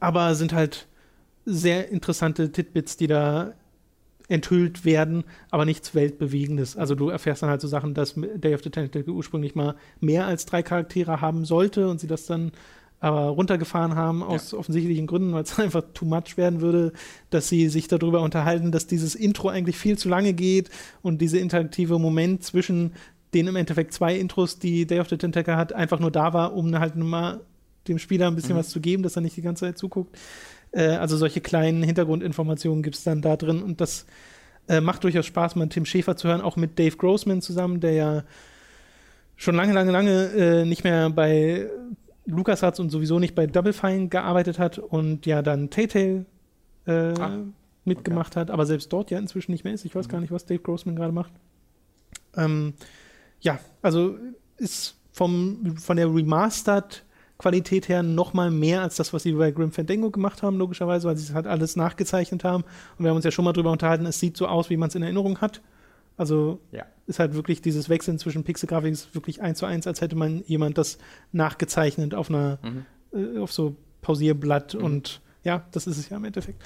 aber sind halt sehr interessante Titbits, die da enthüllt werden, aber nichts Weltbewegendes. Also du erfährst dann halt so Sachen, dass Day of the Tentacle ursprünglich mal mehr als drei Charaktere haben sollte und sie das dann aber runtergefahren haben aus offensichtlichen Gründen, weil es einfach too much werden würde, dass sie sich darüber unterhalten, dass dieses Intro eigentlich viel zu lange geht und dieser interaktive Moment zwischen den im Endeffekt zwei Intros, die Day of the Tentacle hat, einfach nur da war, um halt mal dem Spieler ein bisschen mhm. was zu geben, dass er nicht die ganze Zeit zuguckt. Äh, also solche kleinen Hintergrundinformationen gibt es dann da drin und das äh, macht durchaus Spaß, mal Tim Schäfer zu hören, auch mit Dave Grossman zusammen, der ja schon lange, lange, lange äh, nicht mehr bei LucasArts und sowieso nicht bei Double Fine gearbeitet hat und ja dann Telltale äh, ah, mitgemacht okay. hat, aber selbst dort ja inzwischen nicht mehr ist. Ich weiß mhm. gar nicht, was Dave Grossman gerade macht. Ähm, ja, also ist vom, von der Remastered Qualität her noch mal mehr als das, was sie bei Grim Fandango gemacht haben, logischerweise, weil sie es halt alles nachgezeichnet haben. Und wir haben uns ja schon mal drüber unterhalten, es sieht so aus, wie man es in Erinnerung hat. Also ja. ist halt wirklich dieses Wechseln zwischen Pixelgrafik ist wirklich eins zu eins, als hätte man jemand das nachgezeichnet auf einer, mhm. äh, auf so Pausierblatt mhm. und ja, das ist es ja im Endeffekt.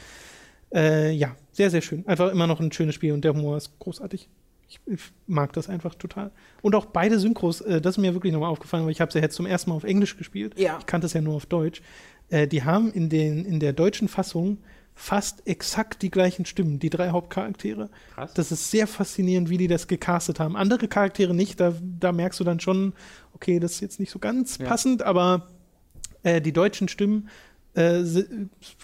Äh, ja, sehr, sehr schön. Einfach immer noch ein schönes Spiel und der Humor ist großartig. Ich, ich, mag das einfach total. Und auch beide Synchros, äh, das ist mir wirklich nochmal aufgefallen, weil ich habe es ja jetzt zum ersten Mal auf Englisch gespielt. Ja. Ich kannte es ja nur auf Deutsch. Äh, die haben in, den, in der deutschen Fassung fast exakt die gleichen Stimmen, die drei Hauptcharaktere. Krass. Das ist sehr faszinierend, wie die das gecastet haben. Andere Charaktere nicht, da, da merkst du dann schon, okay, das ist jetzt nicht so ganz ja. passend, aber äh, die deutschen Stimmen äh,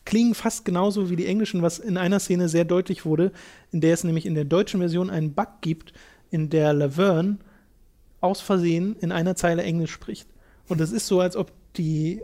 klingen fast genauso wie die englischen, was in einer Szene sehr deutlich wurde, in der es nämlich in der deutschen Version einen Bug gibt, in der Laverne aus Versehen in einer Zeile Englisch spricht. Und es ist so, als ob die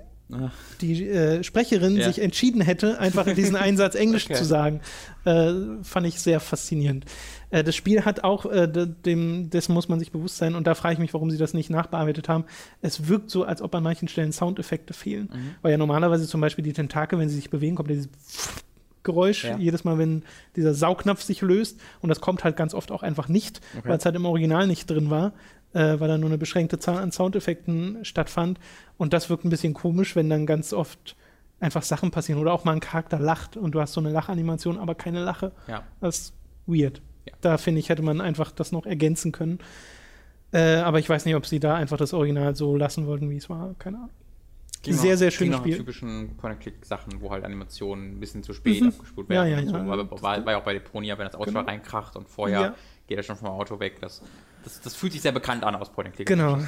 die äh, Sprecherin ja. sich entschieden hätte, einfach diesen Einsatz Englisch okay. zu sagen. Äh, fand ich sehr faszinierend. Äh, das Spiel hat auch, äh, dem, dessen muss man sich bewusst sein, und da frage ich mich, warum sie das nicht nachbearbeitet haben. Es wirkt so, als ob an manchen Stellen Soundeffekte fehlen. Mhm. Weil ja normalerweise zum Beispiel die Tentakel, wenn sie sich bewegen, kommt dieses Geräusch ja. jedes Mal, wenn dieser Saugnapf sich löst. Und das kommt halt ganz oft auch einfach nicht, okay. weil es halt im Original nicht drin war äh, weil da nur eine beschränkte Zahl an Soundeffekten stattfand. Und das wirkt ein bisschen komisch, wenn dann ganz oft einfach Sachen passieren oder auch mal ein Charakter lacht und du hast so eine Lachanimation, aber keine Lache. Ja. Das ist weird. Ja. Da finde ich, hätte man einfach das noch ergänzen können. Äh, aber ich weiß nicht, ob sie da einfach das Original so lassen wollten, wie es war. Keine Ahnung. Ging sehr, sehr schönes Spiel. typischen Point-and-Click-Sachen, wo halt Animationen ein bisschen zu spät mhm. abgespult werden. Ja, ja, ja. So. War, war, war, ja auch bei Deponia, wenn das Auto genau. reinkracht und vorher ja. geht er schon vom Auto weg. Das das, das, fühlt sich sehr bekannt an aus Point and Click. Genau.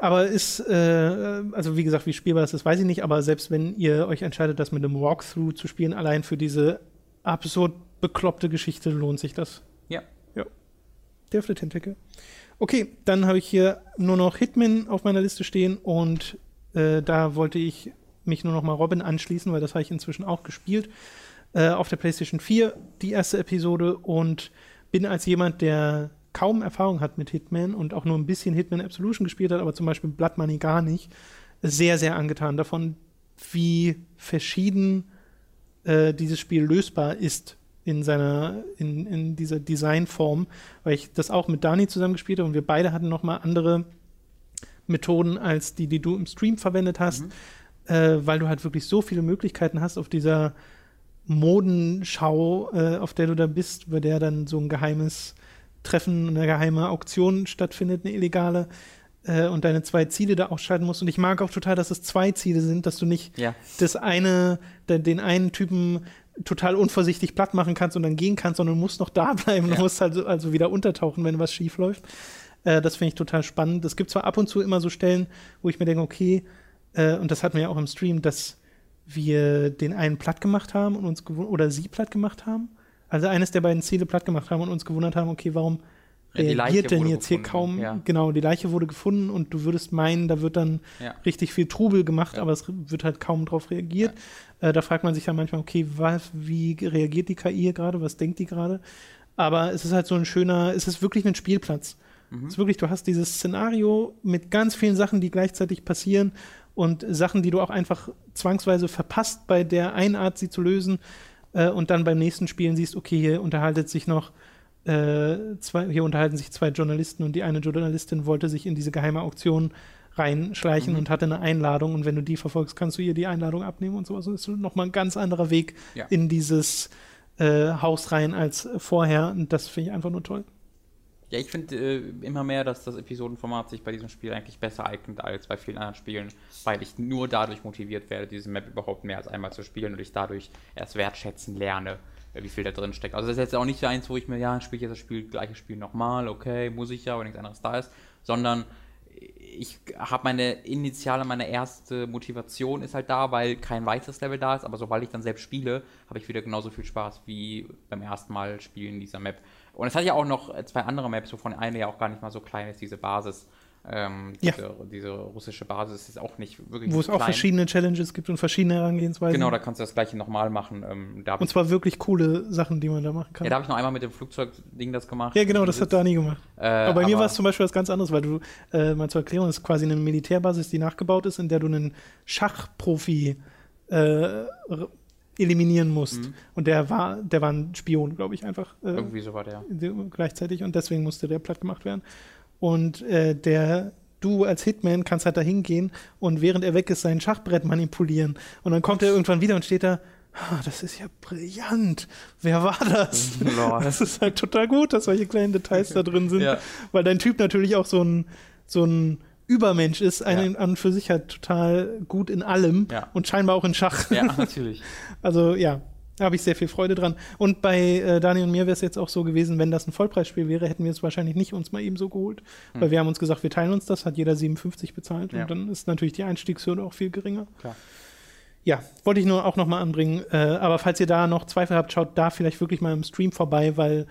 Aber ist, äh, also wie gesagt, wie spielbar das ist, weiß ich nicht, aber selbst wenn ihr euch entscheidet, das mit einem Walkthrough zu spielen, allein für diese absurd bekloppte Geschichte lohnt sich das. Ja. Ja. Der Flit Tentacle. Okay, dann habe ich hier nur noch Hitman auf meiner Liste stehen und äh, da wollte ich mich nur noch mal Robin anschließen, weil das habe ich inzwischen auch gespielt. Äh, auf der PlayStation 4 die erste Episode und bin als jemand, der kaum Erfahrung hat mit Hitman und auch nur ein bisschen Hitman Absolution gespielt hat, aber zum Beispiel Blood Money gar nicht, sehr, sehr angetan davon, wie verschieden äh, dieses Spiel lösbar ist in seiner, in, in dieser Designform, weil ich das auch mit Dani zusammen gespielt habe und wir beide hatten nochmal andere Methoden als die, die du im Stream verwendet hast, mhm. äh, weil du halt wirklich so viele Möglichkeiten hast auf dieser Modenschau, äh, auf der du da bist, bei der dann so ein geheimes Treffen, eine geheime Auktion stattfindet, eine illegale, äh, und deine zwei Ziele da ausschalten musst. Und ich mag auch total, dass es zwei Ziele sind, dass du nicht ja. das eine, den einen Typen total unvorsichtig platt machen kannst und dann gehen kannst, sondern musst noch da bleiben. Ja. Du musst halt also wieder untertauchen, wenn was schief läuft. Äh, das finde ich total spannend. Es gibt zwar ab und zu immer so Stellen, wo ich mir denke, okay, äh, und das hatten wir ja auch im Stream, dass wir den einen platt gemacht haben und uns oder sie platt gemacht haben also eines der beiden Ziele platt gemacht haben und uns gewundert haben, okay, warum ja, reagiert denn jetzt hier kaum? Ja. Genau, die Leiche wurde gefunden und du würdest meinen, da wird dann ja. richtig viel Trubel gemacht, aber es wird halt kaum drauf reagiert. Äh, da fragt man sich dann manchmal, okay, was, wie reagiert die KI hier gerade? Was denkt die gerade? Aber es ist halt so ein schöner, es ist wirklich ein Spielplatz. Mhm. Es ist wirklich, du hast dieses Szenario mit ganz vielen Sachen, die gleichzeitig passieren und Sachen, die du auch einfach zwangsweise verpasst bei der Einart, sie zu lösen äh, und dann beim nächsten Spielen siehst, okay, hier unterhalten sich noch äh, zwei, hier unterhalten sich zwei Journalisten und die eine Journalistin wollte sich in diese geheime Auktion reinschleichen mhm. und hatte eine Einladung und wenn du die verfolgst, kannst du ihr die Einladung abnehmen und sowas. Das ist nochmal ein ganz anderer Weg ja. in dieses äh, Haus rein als vorher und das finde ich einfach nur toll. Ja, ich finde äh, immer mehr, dass das Episodenformat sich bei diesem Spiel eigentlich besser eignet als bei vielen anderen Spielen, weil ich nur dadurch motiviert werde, diese Map überhaupt mehr als einmal zu spielen und ich dadurch erst wertschätzen lerne, äh, wie viel da drin steckt. Also das ist jetzt auch nicht so eins, wo ich mir, ja, spiele ich jetzt das Spiel, gleiches Spiel nochmal, okay, muss ich ja, wenn nichts anderes da ist, sondern ich habe meine initiale, meine erste Motivation ist halt da, weil kein weiteres Level da ist, aber sobald ich dann selbst spiele, habe ich wieder genauso viel Spaß wie beim ersten Mal spielen dieser Map. Und es hat ja auch noch zwei andere Maps, wovon eine ja auch gar nicht mal so klein ist, diese Basis. Ähm, Ja. diese, diese russische Basis ist auch nicht wirklich Wo es auch klein. verschiedene Challenges gibt und verschiedene Herangehensweisen. Genau, da kannst du das gleiche nochmal machen. Ähm, und zwar wirklich coole Sachen, die man da machen kann. ja, da habe ich noch einmal mit dem Flugzeugding das gemacht. Ja, genau, das hat Dani gemacht. Äh, Aber bei mir war es zum Beispiel was ganz anderes, weil du, äh, mal zur Erklärung, ist quasi eine Militärbasis, die nachgebaut ist, in der du einen Schachprofi äh, eliminieren musst. Mhm. Und der war, der war ein Spion, glaube ich, einfach äh, Irgendwie so war der. gleichzeitig und deswegen musste der platt gemacht werden. Und äh, der du als Hitman kannst halt da hingehen und während er weg ist, sein Schachbrett manipulieren. Und dann kommt er irgendwann wieder und steht da, ah, das ist ja brillant. Wer war das? Lol. Das ist halt total gut, dass solche kleinen Details da drin sind, Ja. weil dein Typ natürlich auch so ein, so ein Übermensch ist, einen Ja. an und für sich halt total gut in allem Ja. und scheinbar auch in Schach. Ja, natürlich. Also ja, da habe ich sehr viel Freude dran. Und bei äh, Dani und mir wäre es jetzt auch so gewesen, wenn das ein Vollpreisspiel wäre, hätten wir es wahrscheinlich nicht uns mal eben so geholt. Weil wir haben uns gesagt, wir teilen uns das, hat jeder 57 bezahlt Ja. und dann ist natürlich die Einstiegshürde auch viel geringer. Klar. Ja, wollte ich nur auch nochmal anbringen. Äh, aber falls ihr da noch Zweifel habt, schaut da vielleicht wirklich mal im Stream vorbei, weil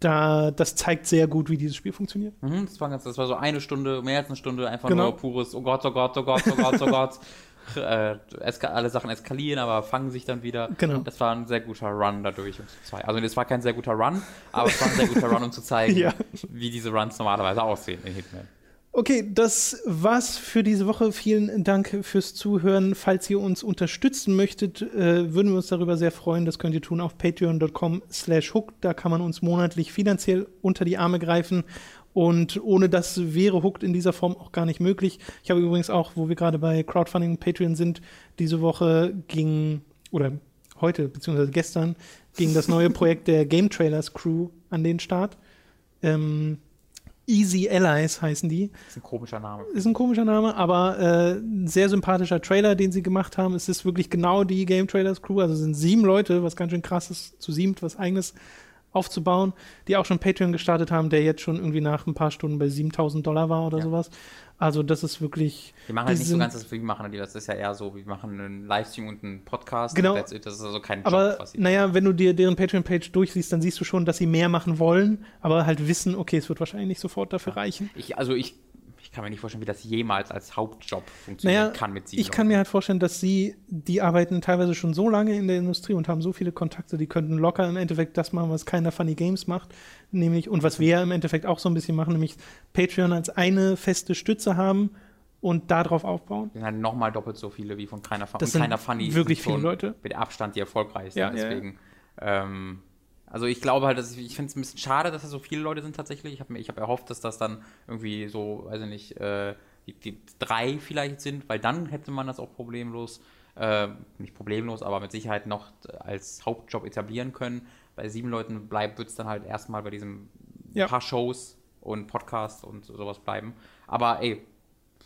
da das zeigt sehr gut, wie dieses Spiel funktioniert. Mhm, das, war ganz, das war so eine Stunde, mehr als eine Stunde, einfach Genau. nur pures, oh Gott, oh Gott, oh Gott, oh Gott, oh Gott. Äh, alle Sachen eskalieren, aber fangen sich dann wieder. Genau. Das war ein sehr guter Run dadurch, um zu zeigen. Also, das war kein sehr guter Run, aber es war ein sehr guter Run, um zu zeigen, Ja. wie diese Runs normalerweise aussehen in Hitman. Okay, das war's für diese Woche. Vielen Dank fürs Zuhören. Falls ihr uns unterstützen möchtet, äh, würden wir uns darüber sehr freuen. Das könnt ihr tun auf patreon.com slash hook. Da kann man uns monatlich finanziell unter die Arme greifen. Und ohne das wäre Hooked in dieser Form auch gar nicht möglich. Ich habe übrigens auch, wo wir gerade bei Crowdfunding und Patreon sind, diese Woche ging, oder heute, beziehungsweise gestern, ging das neue Projekt der Game Trailers Crew an den Start. Ähm, Easy Allies heißen die. Ist ein komischer Name. Ist ein komischer Name, aber äh, ein sehr sympathischer Trailer, den sie gemacht haben. Es ist wirklich genau die Game Trailers Crew. Also sind sieben Leute, was ganz schön krass ist, zu siebt was eigenes aufzubauen, die auch schon Patreon gestartet haben, der jetzt schon irgendwie nach ein paar Stunden bei 7000 Dollar war oder Ja. sowas. Also das ist wirklich. Wir machen halt nicht so ganz das, wie wir machen die. Das ist ja eher so, wir machen einen Livestream und einen Podcast. Genau. Das ist also kein Job, Aber was sie naja, wenn du dir deren Patreon-Page durchliest, dann siehst du schon, dass sie mehr machen wollen, aber halt wissen, okay, es wird wahrscheinlich nicht sofort dafür reichen. Ich, also ich, ich kann mir nicht vorstellen, wie das jemals als Hauptjob funktionieren Naja, kann mit sieben ich kann mir halt vorstellen, dass sie, die arbeiten teilweise schon so lange in der Industrie und haben so viele Kontakte, die könnten locker im Endeffekt das machen, was keiner Funny Games macht, nämlich, und was wir ja im Endeffekt auch so ein bisschen machen, nämlich Patreon als eine feste Stütze haben und darauf aufbauen. Wir sind halt nochmal doppelt so viele wie von keiner Funny. Das Und sind keiner Funny wirklich viele Leute. Mit Abstand die erfolgreichsten. Ja, ja, ja. deswegen. Ähm, also ich glaube halt, dass ich, ich finde es ein bisschen schade, dass da so viele Leute sind tatsächlich. Ich habe mir, ich habe erhofft, dass das dann irgendwie so, weiß ich nicht, äh, die, die drei vielleicht sind, weil dann hätte man das auch problemlos, äh, nicht problemlos, aber mit Sicherheit noch als Hauptjob etablieren können. Bei sieben Leuten bleibt, wird es dann halt erstmal bei diesem Ja. paar Shows und Podcasts und sowas bleiben. Aber ey,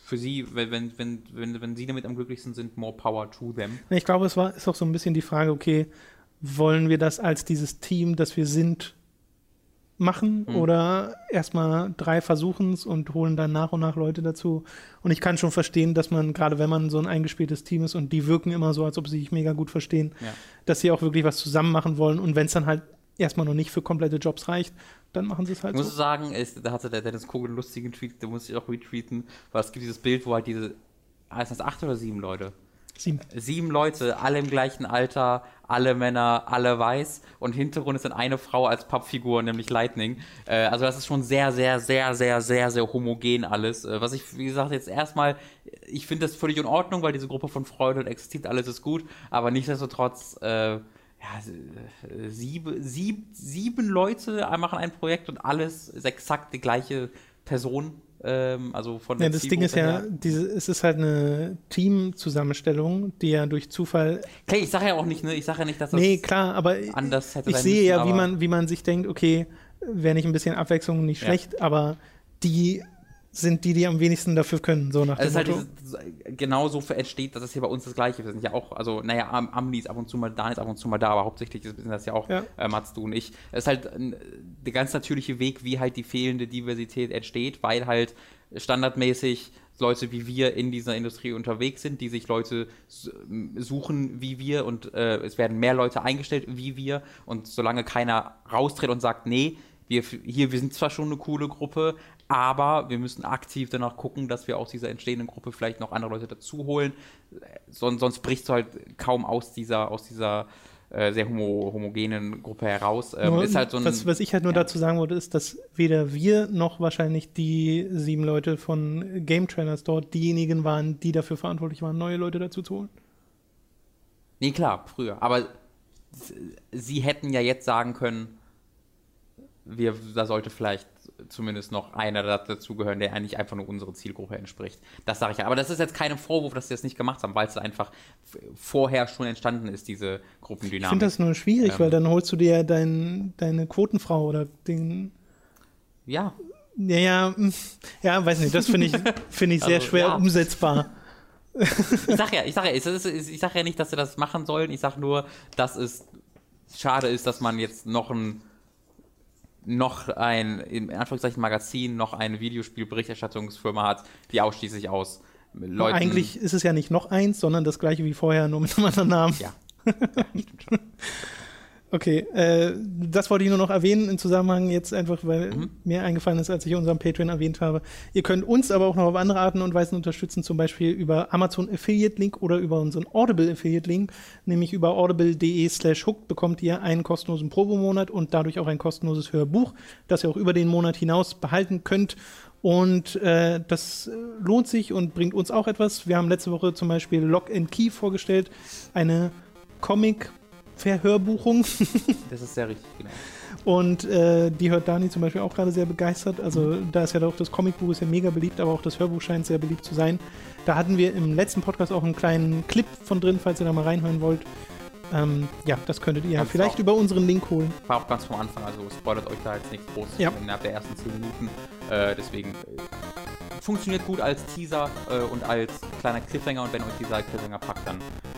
für sie, wenn, wenn, wenn, wenn, wenn sie damit am glücklichsten sind, more power to them. Ich glaube, es war, ist auch so ein bisschen die Frage, okay, wollen wir das als dieses Team, das wir sind, machen Mhm. oder erstmal drei versuchen es und holen dann nach und nach Leute dazu. Und ich kann schon verstehen, dass man, gerade wenn man so ein eingespieltes Team ist und die wirken immer so, als ob sie sich mega gut verstehen, Ja. dass sie auch wirklich was zusammen machen wollen. Und wenn es dann halt erstmal noch nicht für komplette Jobs reicht, dann machen sie es halt Ich muss so. sagen, ist, da hatte der Dennis Kogel einen lustigen Tweet, den muss ich auch retweeten, weil es gibt dieses Bild, wo halt diese, ist das acht oder sieben Leute? Sieben. Sieben Leute, alle im gleichen Alter, alle Männer, alle weiß und Hintergrund ist dann eine Frau als Pappfigur, nämlich Lightning. Äh, also das ist schon sehr, sehr, sehr, sehr, sehr, sehr homogen alles. Äh, was ich, wie gesagt, jetzt erstmal, ich finde das völlig in Ordnung, weil diese Gruppe von Freunden existiert, alles ist gut, aber nichtsdestotrotz, äh, ja, äh, sieben, sieb, sieben Leute machen ein Projekt und alles ist exakt die gleiche Person. Ähm, also von Ja, der das Ding ist ja, diese, es ist halt eine Teamzusammenstellung, die ja durch Zufall Okay, ich sage ja auch nicht, ne, ich sage ja nicht, dass das Nee, klar, aber anders hätte ich sehe müssen, ja, wie man, wie man sich denkt, okay, wäre nicht ein bisschen Abwechslung nicht Ja. schlecht, aber die sind die, die am wenigsten dafür können, so nach Also dem ist halt Motto. dieses, genauso für entsteht, dass es hier bei uns das Gleiche. Wir sind ja auch, also, naja, Am Amni ist ab und zu mal da, ist ab und zu mal da, aber hauptsächlich sind das ja auch Ja. äh, Mats, du und ich. Es ist halt äh, der ganz natürliche Weg, wie halt die fehlende Diversität entsteht, weil halt standardmäßig Leute wie wir in dieser Industrie unterwegs sind, die sich Leute suchen wie wir und äh, es werden mehr Leute eingestellt wie wir und solange keiner raustritt und sagt, nee, wir hier, wir sind zwar schon eine coole Gruppe, aber wir müssen aktiv danach gucken, dass wir aus dieser entstehenden Gruppe vielleicht noch andere Leute dazu holen. Son sonst brichst du halt kaum aus dieser, aus dieser äh, sehr homo homogenen Gruppe heraus. Ähm, Nur, ist halt so ein, was, was ich halt nur ja. dazu sagen wollte, ist, dass weder wir noch wahrscheinlich die sieben Leute von Game Trainers dort diejenigen waren, die dafür verantwortlich waren, neue Leute dazu zu holen. Nee, klar, früher. Aber sie hätten ja jetzt sagen können, wir, da sollte vielleicht zumindest noch einer da- dazugehören, der eigentlich einfach nur unsere Zielgruppe entspricht. Das sage ich ja. Aber das ist jetzt kein Vorwurf, dass sie das nicht gemacht haben, weil es einfach vorher schon entstanden ist, diese Ich Gruppendynamik. finde das nur schwierig, Ähm. weil dann holst du dir ja dein, deine Quotenfrau oder den. ja, Ja, ja, mm, ja, weiß nicht, das finde ich, finde ich sehr Also, schwer ja. umsetzbar. ich sag ja, ich sag ja, ist, ich sag ja nicht, dass sie das machen sollen. Ich sag nur, dass es schade ist, dass man jetzt noch ein noch ein, in Anführungszeichen Magazin, noch eine Videospielberichterstattungsfirma hat, die ausschließlich aus Leuten. Eigentlich ist es ja nicht noch eins, sondern das gleiche wie vorher, nur mit einem anderen Namen. Ja. ja stimmt schon. Okay, äh, das wollte ich nur noch erwähnen im Zusammenhang jetzt einfach, weil Mhm. mir eingefallen ist, als ich unseren Patreon erwähnt habe. Ihr könnt uns aber auch noch auf andere Arten und Weisen unterstützen, zum Beispiel über Amazon Affiliate Link oder über unseren Audible Affiliate Link, nämlich über audible.de slash hooked bekommt ihr einen kostenlosen Probemonat und dadurch auch ein kostenloses Hörbuch, das ihr auch über den Monat hinaus behalten könnt. Und äh, das lohnt sich und bringt uns auch etwas. Wir haben letzte Woche zum Beispiel Lock and Key vorgestellt, eine Comic-Verhörbuchung. Das ist sehr richtig, genau. Und äh, die hört Dani zum Beispiel auch gerade sehr begeistert. Also da ist ja doch das Comicbuch ist ja mega beliebt, aber auch das Hörbuch scheint sehr beliebt zu sein. Da hatten wir im letzten Podcast auch einen kleinen Clip von drin, falls ihr da mal reinhören wollt. Ähm, ja, das könntet ihr Kannst vielleicht auch. über unseren Link holen. War auch ganz vom Anfang, also spoilert euch da jetzt nichts groß Ja. innerhalb der ersten 10 Minuten. Äh, deswegen äh, funktioniert gut als Teaser äh, und als kleiner Cliffhanger und wenn euch dieser Cliffhanger packt, dann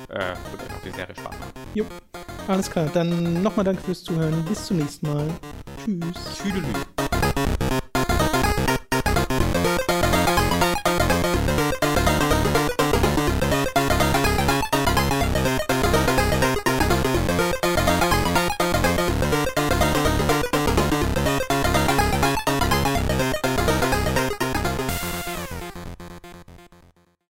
äh, wird euch auch die Serie Spaß machen. Alles klar, dann nochmal danke fürs Zuhören. Bis zum nächsten Mal. Tschüss. Tschüdelü.